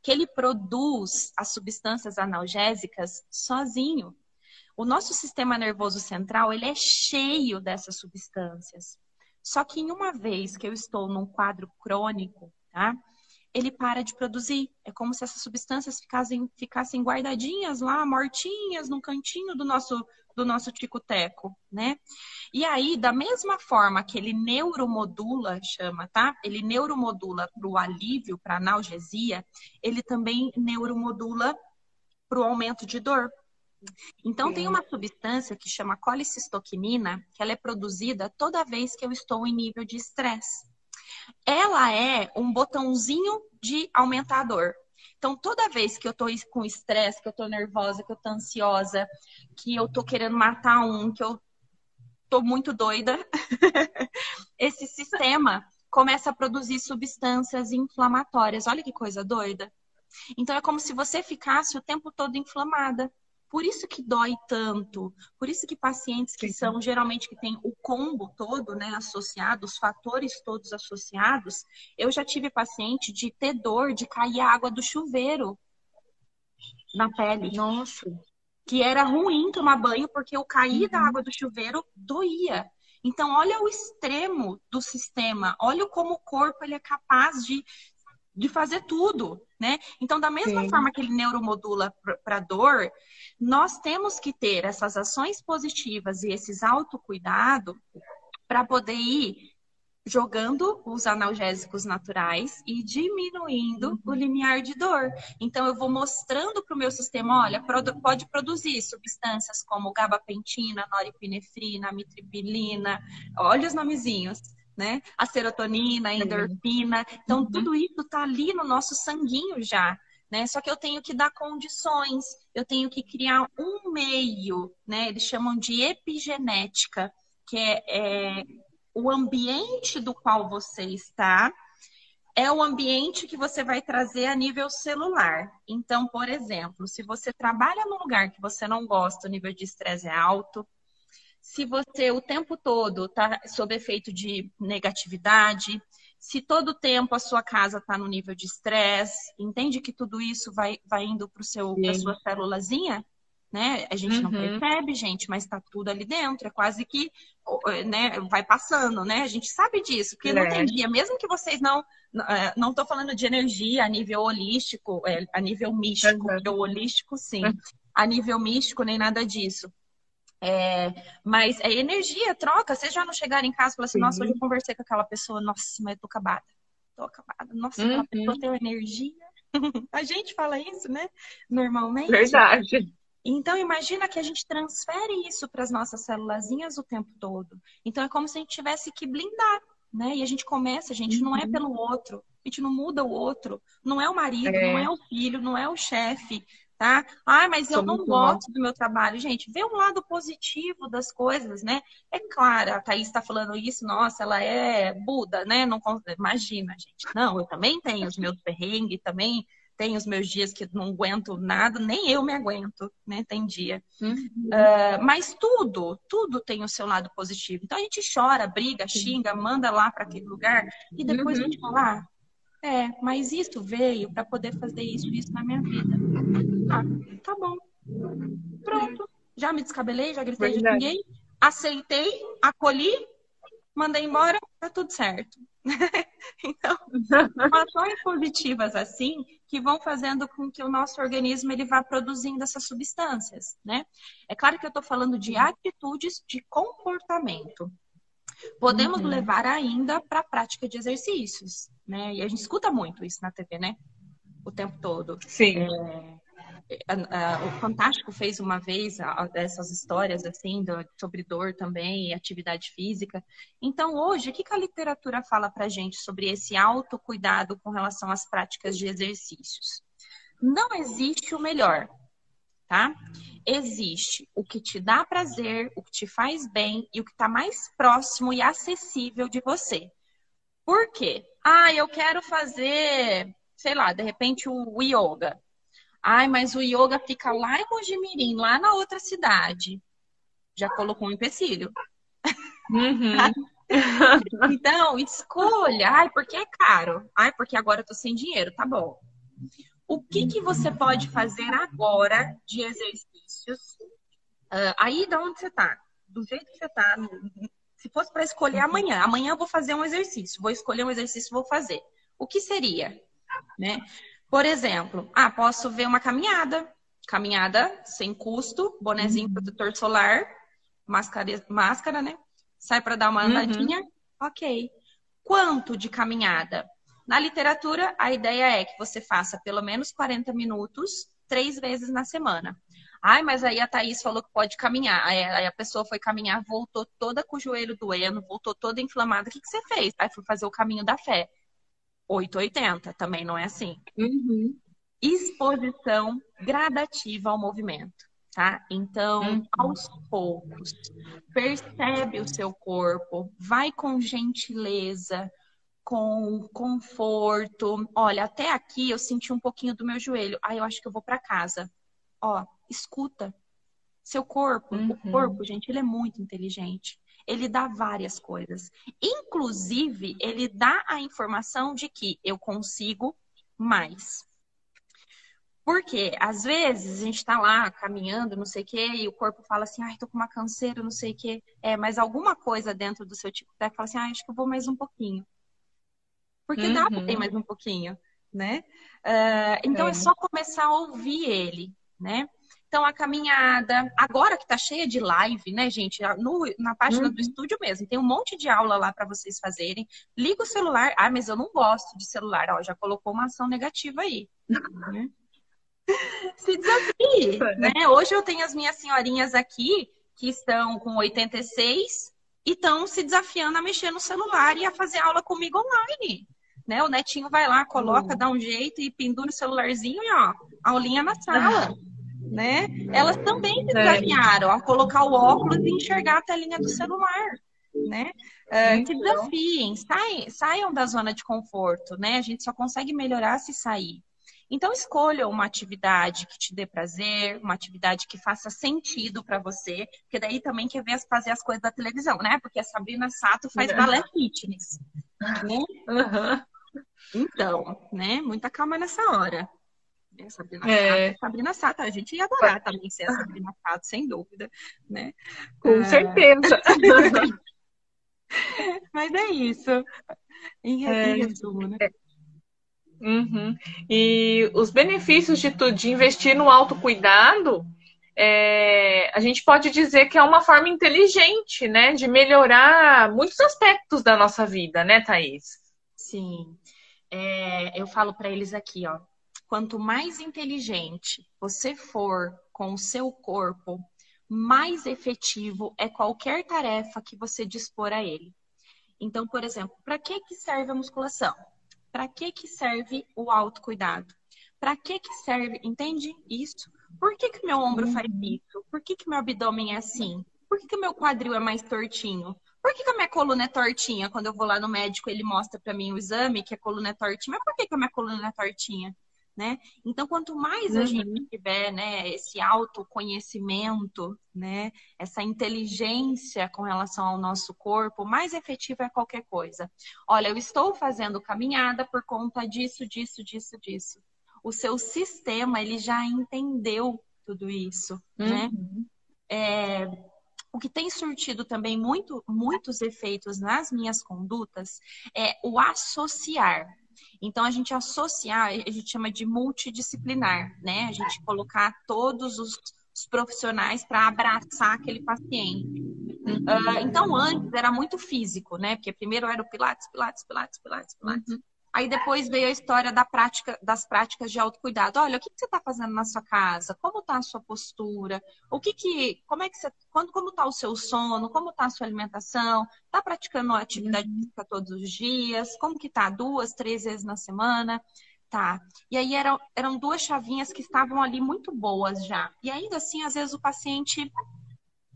que ele produz as substâncias analgésicas sozinho. O nosso sistema nervoso central, ele é cheio dessas substâncias. Só que em uma vez que eu estou num quadro crônico, tá? Ele para de produzir. É como se essas substâncias ficassem, ficassem guardadinhas lá, mortinhas, num cantinho do nosso do nosso tico-teco, né? E aí, da mesma forma que ele neuromodula, chama, tá? Ele neuromodula para o alívio, para analgesia, ele também neuromodula para o aumento de dor. Então, Sim. tem uma substância que chama colicistoquinina, que ela é produzida toda vez que eu estou em nível de estresse. Ela é um botãozinho de aumentador. Então, toda vez que eu tô com estresse, que eu tô nervosa, que eu tô ansiosa, que eu tô querendo matar um, que eu tô muito doida, (laughs) esse sistema começa a produzir substâncias inflamatórias. Olha que coisa doida. Então, é como se você ficasse o tempo todo inflamada. Por isso que dói tanto. Por isso que pacientes que são geralmente que têm o combo todo, né, associado, os fatores todos associados, eu já tive paciente de ter dor de cair a água do chuveiro na pele. Nossa. Que era ruim tomar banho porque o cair uhum. da água do chuveiro doía. Então, olha o extremo do sistema, olha como o corpo ele é capaz de de fazer tudo, né? Então, da mesma Sim. forma que ele neuromodula para dor, nós temos que ter essas ações positivas e esses autocuidado para poder ir jogando os analgésicos naturais e diminuindo uhum. o limiar de dor. Então, eu vou mostrando para o meu sistema, olha, pode produzir substâncias como gabapentina, noripinefrina, mitripilina, olha os nomezinhos né? A serotonina, a endorfina. Então, uhum. tudo isso está ali no nosso sanguinho já. Né? Só que eu tenho que dar condições, eu tenho que criar um meio, né? Eles chamam de epigenética, que é, é o ambiente do qual você está, é o ambiente que você vai trazer a nível celular. Então, por exemplo, se você trabalha num lugar que você não gosta, o nível de estresse é alto, se você o tempo todo está sob efeito de negatividade, se todo o tempo a sua casa está no nível de estresse, entende que tudo isso vai, vai indo para a sua célulazinha? Né? A gente uhum. não percebe, gente, mas está tudo ali dentro. É quase que né, vai passando, né? A gente sabe disso, porque é. não tem dia, mesmo que vocês não. Não estou falando de energia a nível holístico, é, a nível místico, uhum. holístico, sim. A nível místico, nem nada disso. É, mas é energia, troca. Vocês já não chegaram em casa e falaram assim, nossa, hoje eu conversei com aquela pessoa, nossa, mas eu tô acabada. Tô acabada. Nossa, uhum. aquela pessoa tem energia. (laughs) a gente fala isso, né? Normalmente. Verdade. Então, imagina que a gente transfere isso para as nossas célulazinhas o tempo todo. Então, é como se a gente tivesse que blindar, né? E a gente começa, a gente uhum. não é uhum. pelo outro, a gente não muda o outro, não é o marido, é. não é o filho, não é o chefe, tá? Ah, mas eu não gosto do meu trabalho. Gente, vê um lado positivo das coisas, né? É claro, a Thaís está falando isso, nossa, ela é Buda, né? Não imagina, gente. Não, eu também tenho os meus perrengues, também tenho os meus dias que não aguento nada, nem eu me aguento, né? Tem dia. Uhum. Uh, mas tudo, tudo tem o seu lado positivo. Então a gente chora, briga, xinga, manda lá para aquele lugar e depois uhum. a gente fala, ah, é, mas isso veio para poder fazer isso isso na minha vida. Ah, tá bom. Pronto. Já me descabelei, já gritei, já xinguei, aceitei, acolhi, mandei embora, tá tudo certo. (laughs) então, ações positivas assim que vão fazendo com que o nosso organismo ele vá produzindo essas substâncias, né? É claro que eu estou falando de atitudes de comportamento. Podemos uhum. levar ainda para a prática de exercícios, né? E a gente escuta muito isso na TV, né? O tempo todo. Sim. É... o Fantástico fez uma vez essas histórias assim sobre dor também e atividade física. Então, hoje, o que a literatura fala para gente sobre esse autocuidado com relação às práticas de exercícios? Não existe o melhor, tá? Existe o que te dá prazer, o que te faz bem e o que está mais próximo e acessível de você. Por quê? Ah, eu quero fazer, sei lá, de repente o yoga. Ai, mas o yoga fica lá em Mojimirim, lá na outra cidade. Já colocou um empecilho. Uhum. (laughs) então, escolha. Ai, porque é caro. Ai, porque agora eu tô sem dinheiro. Tá bom. O que, que você pode fazer agora de exercícios? Uh, aí, de onde você tá? Do jeito que você tá. Se fosse para escolher amanhã, amanhã eu vou fazer um exercício. Vou escolher um exercício, vou fazer. O que seria? Né? Por exemplo, ah, posso ver uma caminhada. Caminhada sem custo, bonezinho uhum. protetor solar, máscara, máscara, né? Sai para dar uma uhum. andadinha. Uhum. Ok. Quanto de caminhada? Na literatura, a ideia é que você faça pelo menos 40 minutos, três vezes na semana. Ai, mas aí a Thaís falou que pode caminhar. Aí a pessoa foi caminhar, voltou toda com o joelho doendo, voltou toda inflamada. O que, que você fez? Aí fui fazer o caminho da fé. 880, também não é assim. Uhum. Exposição gradativa ao movimento, tá? Então, uhum. aos poucos, percebe o seu corpo, vai com gentileza, com conforto. Olha, até aqui eu senti um pouquinho do meu joelho. Ah, eu acho que eu vou para casa. Ó, escuta. Seu corpo, uhum. o corpo, gente, ele é muito inteligente ele dá várias coisas. Inclusive, ele dá a informação de que eu consigo mais. Porque, às vezes, a gente está lá caminhando, não sei o quê, e o corpo fala assim, ai, tô com uma canseira, não sei o quê. É, mas alguma coisa dentro do seu tipo de fala assim, ah, acho que eu vou mais um pouquinho. Porque uhum. dá para ter mais um pouquinho, né? Uh, então, é. é só começar a ouvir ele, né? Então, a caminhada, agora que tá cheia de live, né, gente? No, na página uhum. do estúdio mesmo, tem um monte de aula lá para vocês fazerem. Liga o celular. Ah, mas eu não gosto de celular. Ó, já colocou uma ação negativa aí. Né? (laughs) Se desafie, né? Hoje eu tenho as minhas senhorinhas aqui que estão com 86 e estão se desafiando a mexer no celular e a fazer aula comigo online. Né? O netinho vai lá, coloca, uhum. dá um jeito e pendura o celularzinho e ó, aulinha na sala né? Elas também se desafiaram a colocar o óculos e enxergar a telinha do celular, né? Uh, que desafiem, saiam, saiam da zona de conforto, né? A gente só consegue melhorar se sair. Então, escolha uma atividade que te dê prazer, uma atividade que faça sentido para você, porque daí também quer ver fazer as coisas da televisão, né? Porque a Sabrina Sato faz é. balé fitness. Né? Uhum. Então, né? Muita calma nessa hora. Né? Sabrina, é. Sato, Sabrina Sato, a gente ia adorar também ser a Sabrina Sato, sem dúvida, né? Com é... certeza. (laughs) Mas é isso. Em, é... resumo, né? Uhum. E os benefícios de, de investir no autocuidado, é, a gente pode dizer que é uma forma inteligente, né, de melhorar muitos aspectos da nossa vida, né, Thaís? Sim. É, eu falo para eles aqui, ó, quanto mais inteligente você for com o seu corpo, mais efetivo é qualquer tarefa que você dispor a ele. Então, por exemplo, para que, que serve a musculação? Para que, que serve o autocuidado? Para que, que serve? Entende isso? Por que, que meu ombro faz uhum. isso? Por que, que meu abdômen é assim? Por que, que meu quadril é mais tortinho? Por que, que a minha coluna é tortinha? Quando eu vou lá no médico, ele mostra para mim o exame que a coluna é tortinha. Mas por que, que a minha coluna é tortinha? Né? Então, quanto mais uhum. a gente tiver, né, esse autoconhecimento, né, essa inteligência com relação ao nosso corpo, mais efetiva é qualquer coisa. Olha, eu estou fazendo caminhada por conta disso, disso, disso, disso. O seu sistema, ele já entendeu tudo isso, né? uhum. né? É, o que tem surtido também muito, muitos efeitos nas minhas condutas é o associar. Então, a gente associar, a gente chama de multidisciplinar, né? A gente colocar todos os, os profissionais para abraçar aquele paciente. Uh, então, antes era muito físico, né? Porque primeiro era o Pilates, Pilates, Pilates, Pilates, Pilates. Uhum. Aí depois veio a história da prática, das práticas de autocuidado. Olha, o que, que você está fazendo na sua casa? Como está a sua postura? O que que, como é que você, quando, como está o seu sono? Como está a sua alimentação? Está praticando atividade uhum. física todos os dias? Como que está? Duas, três vezes na semana? Tá. E aí eram, eram duas chavinhas que estavam ali muito boas já. E ainda assim, às vezes o paciente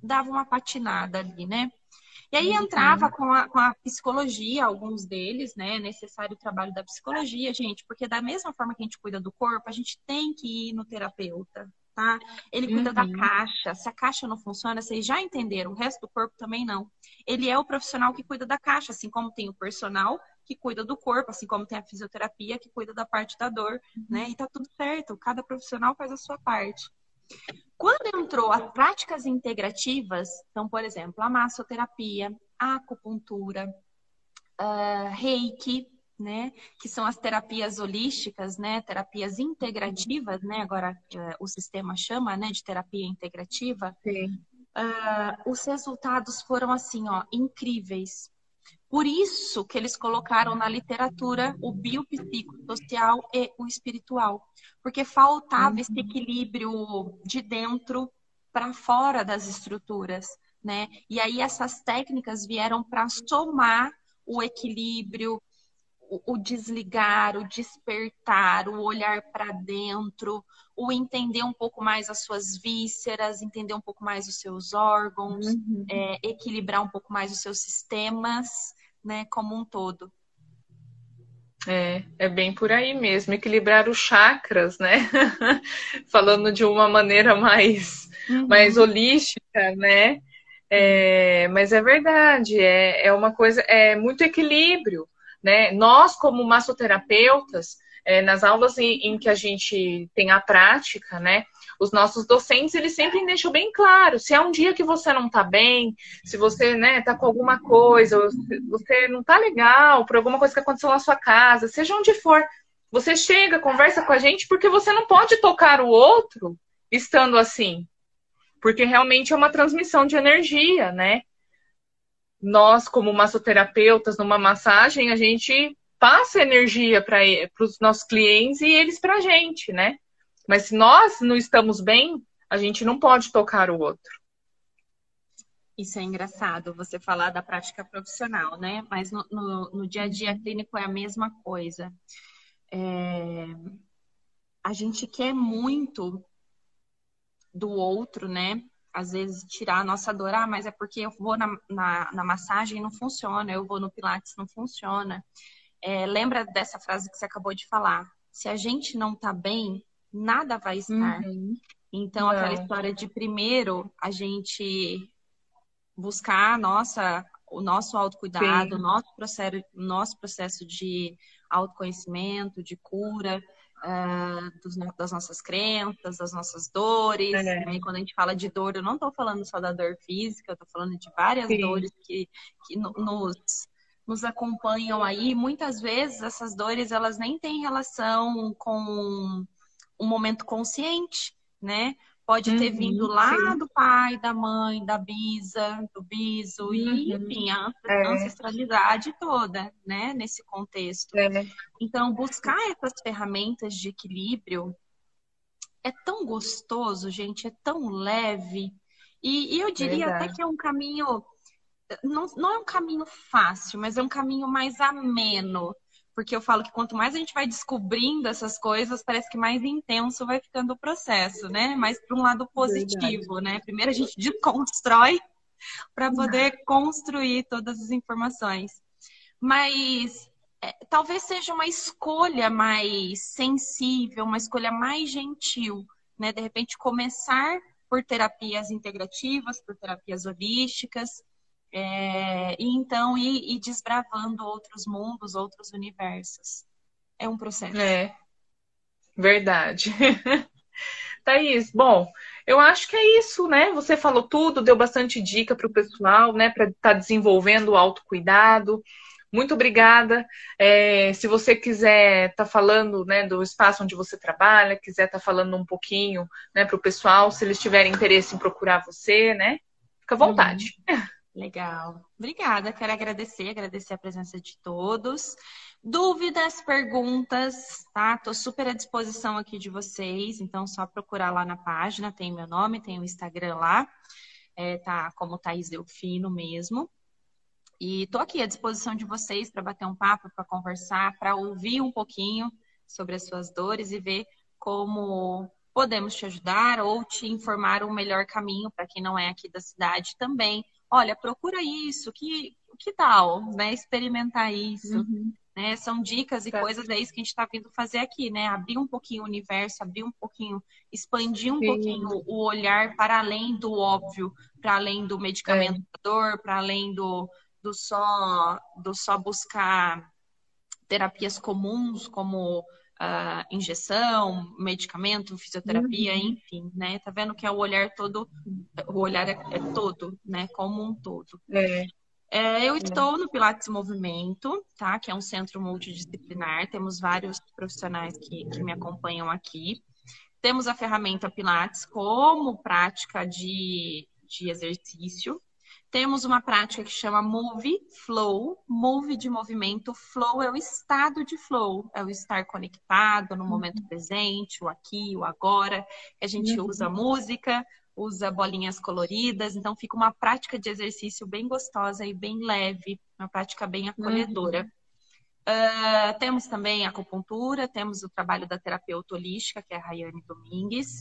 dava uma patinada ali, né? E aí uhum. entrava com a, com a psicologia, alguns deles, né? É necessário o trabalho da psicologia, gente, porque da mesma forma que a gente cuida do corpo, a gente tem que ir no terapeuta, tá? Ele cuida uhum. da caixa. Se a caixa não funciona, vocês já entenderam, o resto do corpo também não. Ele é o profissional que cuida da caixa, assim como tem o personal que cuida do corpo, assim como tem a fisioterapia que cuida da parte da dor, né? E tá tudo certo, cada profissional faz a sua parte. Quando entrou as práticas integrativas, então, por exemplo, a massoterapia, a acupuntura, uh, reiki, né, que são as terapias holísticas, né, terapias integrativas, né, agora uh, o sistema chama, né, de terapia integrativa. Uh, os resultados foram assim, ó, incríveis. Por isso que eles colocaram na literatura o biopsicossocial e o espiritual, porque faltava esse uhum. equilíbrio de dentro para fora das estruturas, né? E aí essas técnicas vieram para somar o equilíbrio, o, o desligar, o despertar, o olhar para dentro, o entender um pouco mais as suas vísceras, entender um pouco mais os seus órgãos, uhum. é, equilibrar um pouco mais os seus sistemas né, como um todo. É, é bem por aí mesmo, equilibrar os chakras, né? (laughs) Falando de uma maneira mais, uhum. mais holística, né? É, mas é verdade, é, é uma coisa, é muito equilíbrio, né? Nós, como massoterapeutas, é, nas aulas em, em, que a gente tem a prática, né? Os nossos docentes, eles sempre deixam bem claro, se é um dia que você não está bem, se você, né, tá com alguma coisa, você não tá legal por alguma coisa que aconteceu na sua casa, seja onde for, você chega, conversa com a gente, porque você não pode tocar o outro estando assim. Porque realmente é uma transmissão de energia, né? Nós, como massoterapeutas, numa massagem, a gente passa energia para os nossos clientes e eles para a gente, né? Mas se nós não estamos bem, a gente não pode tocar o outro. Isso é engraçado, você falar da prática profissional, né? Mas no, no, no dia a dia clínico é a mesma coisa. É... A gente quer muito do outro, né? Às vezes tirar a nossa dor, ah, mas é porque eu vou na, na, na massagem e não funciona, eu vou no Pilates não funciona. É, lembra dessa frase que você acabou de falar? Se a gente não tá bem, nada vai estar. Uhum. Então, Não. aquela história de primeiro a gente buscar a nossa, o nosso autocuidado, o nosso processo, nosso processo de autoconhecimento, de cura. Uh, dos, das nossas crenças, das nossas dores. É. Né? Quando a gente fala de dor, eu não estou falando só da dor física, eu estou falando de várias Sim. dores que, que nos, nos acompanham aí. Muitas vezes essas dores elas nem têm relação com um momento consciente, né? Pode ter uhum, vindo lá sim. do pai, da mãe, da bisa, do biso, uhum. e enfim, a é. ancestralidade toda, né? Nesse contexto. É. Então, buscar essas ferramentas de equilíbrio é tão gostoso, gente, é tão leve. E, e eu diria Verdade. até que é um caminho. Não, não é um caminho fácil, mas é um caminho mais ameno porque eu falo que quanto mais a gente vai descobrindo essas coisas, parece que mais intenso vai ficando o processo, né? Mais para um lado positivo, Verdade. né? Primeiro a gente (laughs) desconstrói para poder construir todas as informações. Mas é, talvez seja uma escolha mais sensível, uma escolha mais gentil, né? De repente começar por terapias integrativas, por terapias holísticas, é, e então ir, ir desbravando outros mundos, outros universos. É um processo. É, verdade. (laughs) Thaís, bom, eu acho que é isso, né? Você falou tudo, deu bastante dica para o pessoal, né? Para estar tá desenvolvendo o autocuidado. Muito obrigada. É, se você quiser estar tá falando né, do espaço onde você trabalha, quiser estar tá falando um pouquinho né, para o pessoal, se eles tiverem interesse em procurar você, né? Fica à vontade. Uhum. (laughs) Legal. Obrigada, quero agradecer, agradecer a presença de todos. Dúvidas, perguntas, tá? Tô super à disposição aqui de vocês, então só procurar lá na página, tem meu nome, tem o Instagram lá, é, tá como Thaís Delfino mesmo. E tô aqui à disposição de vocês para bater um papo, para conversar, para ouvir um pouquinho sobre as suas dores e ver como podemos te ajudar ou te informar um melhor caminho para quem não é aqui da cidade também. Olha, procura isso, que, que tal, né? Experimentar isso. Uhum. Né? São dicas e coisas, é isso que a gente está vindo fazer aqui, né? Abrir um pouquinho o universo, abrir um pouquinho, expandir um Sim. pouquinho o olhar para além do óbvio, para além do medicamento é. dor, para além do, do só do só buscar terapias comuns como uh, injeção, medicamento, fisioterapia, uhum. enfim, né? Tá vendo que é o olhar todo, o olhar é, é todo, né? Como um todo. É. É, eu é. estou no Pilates Movimento, tá? Que é um centro multidisciplinar. Temos vários profissionais que, que me acompanham aqui. Temos a ferramenta Pilates como prática de, de exercício. Temos uma prática que chama Move Flow. Move de movimento, flow é o estado de flow, é o estar conectado no momento uhum. presente, o aqui, o agora. A gente uhum. usa música, usa bolinhas coloridas, então fica uma prática de exercício bem gostosa e bem leve, uma prática bem acolhedora. Uhum. Uh, temos também a acupuntura, temos o trabalho da terapeuta holística, que é a Rayane Domingues.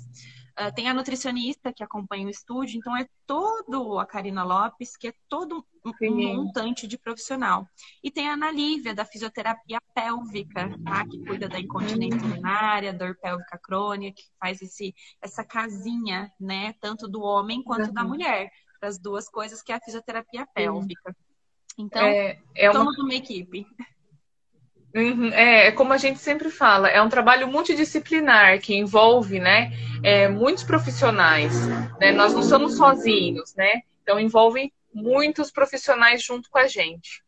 Uh, tem a nutricionista que acompanha o estúdio, então é todo a Karina Lopes, que é todo um, um montante de profissional. E tem a Ana Lívia, da fisioterapia pélvica, tá? que cuida da incontinência urinária, dor pélvica crônica, que faz esse, essa casinha, né? Tanto do homem quanto uhum. da mulher, para as duas coisas, que é a fisioterapia pélvica. Então, é, é uma... uma equipe. Uhum, é, é, como a gente sempre fala, é um trabalho multidisciplinar que envolve, né, é, muitos profissionais. Né? Nós não somos sozinhos, né? Então envolve muitos profissionais junto com a gente.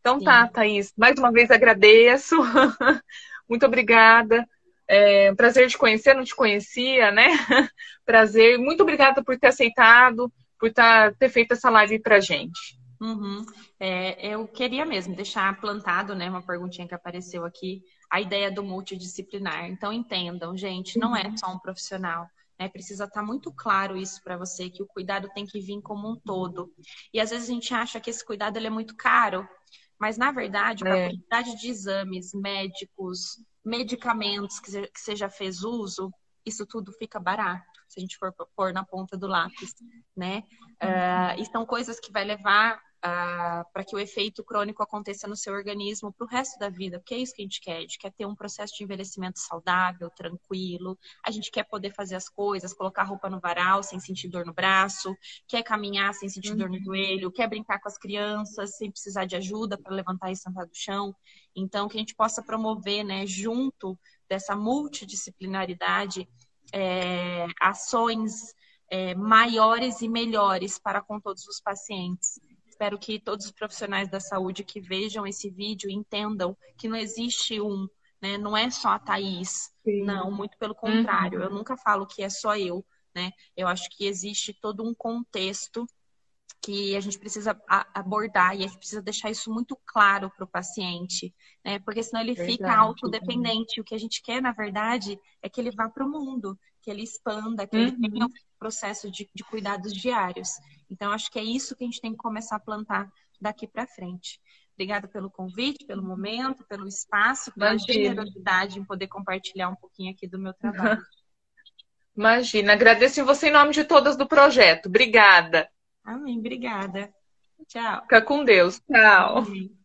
Então tá, Sim. tá, Thaís, mais uma vez agradeço. (laughs) Muito obrigada. É, prazer te conhecer, não te conhecia, né? (laughs) prazer. Muito obrigada por ter aceitado, por tá, ter feito essa live pra gente. Uhum. É, eu queria mesmo deixar plantado, né, uma perguntinha que apareceu aqui, a ideia do multidisciplinar. Então entendam, gente, não é uhum. só um profissional. Né? Precisa estar tá muito claro isso para você, que o cuidado tem que vir como um todo. E às vezes a gente acha que esse cuidado ele é muito caro, mas na verdade, para a é. quantidade de exames médicos, medicamentos que você já fez uso, isso tudo fica barato se a gente for pôr na ponta do lápis, né? Uh, e são coisas que vai levar uh, para que o efeito crônico aconteça no seu organismo para o resto da vida, porque é isso que a gente quer. A gente quer ter um processo de envelhecimento saudável, tranquilo. A gente quer poder fazer as coisas, colocar roupa no varal sem sentir dor no braço, quer caminhar sem sentir uhum. dor no uhum. joelho, quer brincar com as crianças sem precisar de ajuda para levantar e sentar do chão. Então, que a gente possa promover, né, junto dessa multidisciplinaridade, é, ações é, maiores e melhores para com todos os pacientes. Espero que todos os profissionais da saúde que vejam esse vídeo entendam que não existe um, né? Não é só a Thaís. Sim. Não, muito pelo contrário. Uhum. Eu nunca falo que é só eu, né? Eu acho que existe todo um contexto que a gente precisa abordar e a gente precisa deixar isso muito claro para o paciente, né? Porque senão ele verdade, fica autodependente. O que a gente quer, na verdade, é que ele vá para o mundo, que ele expanda, que uhum. ele tenha processo de, de cuidados diários. Então, acho que é isso que a gente tem que começar a plantar daqui para frente. Obrigada pelo convite, pelo momento, pelo espaço, pela Imagina. generosidade em poder compartilhar um pouquinho aqui do meu trabalho. (laughs) Imagina, agradeço você em nome de todas do projeto. Obrigada. Amém, obrigada. Tchau. Fica com Deus. Tchau. Amém.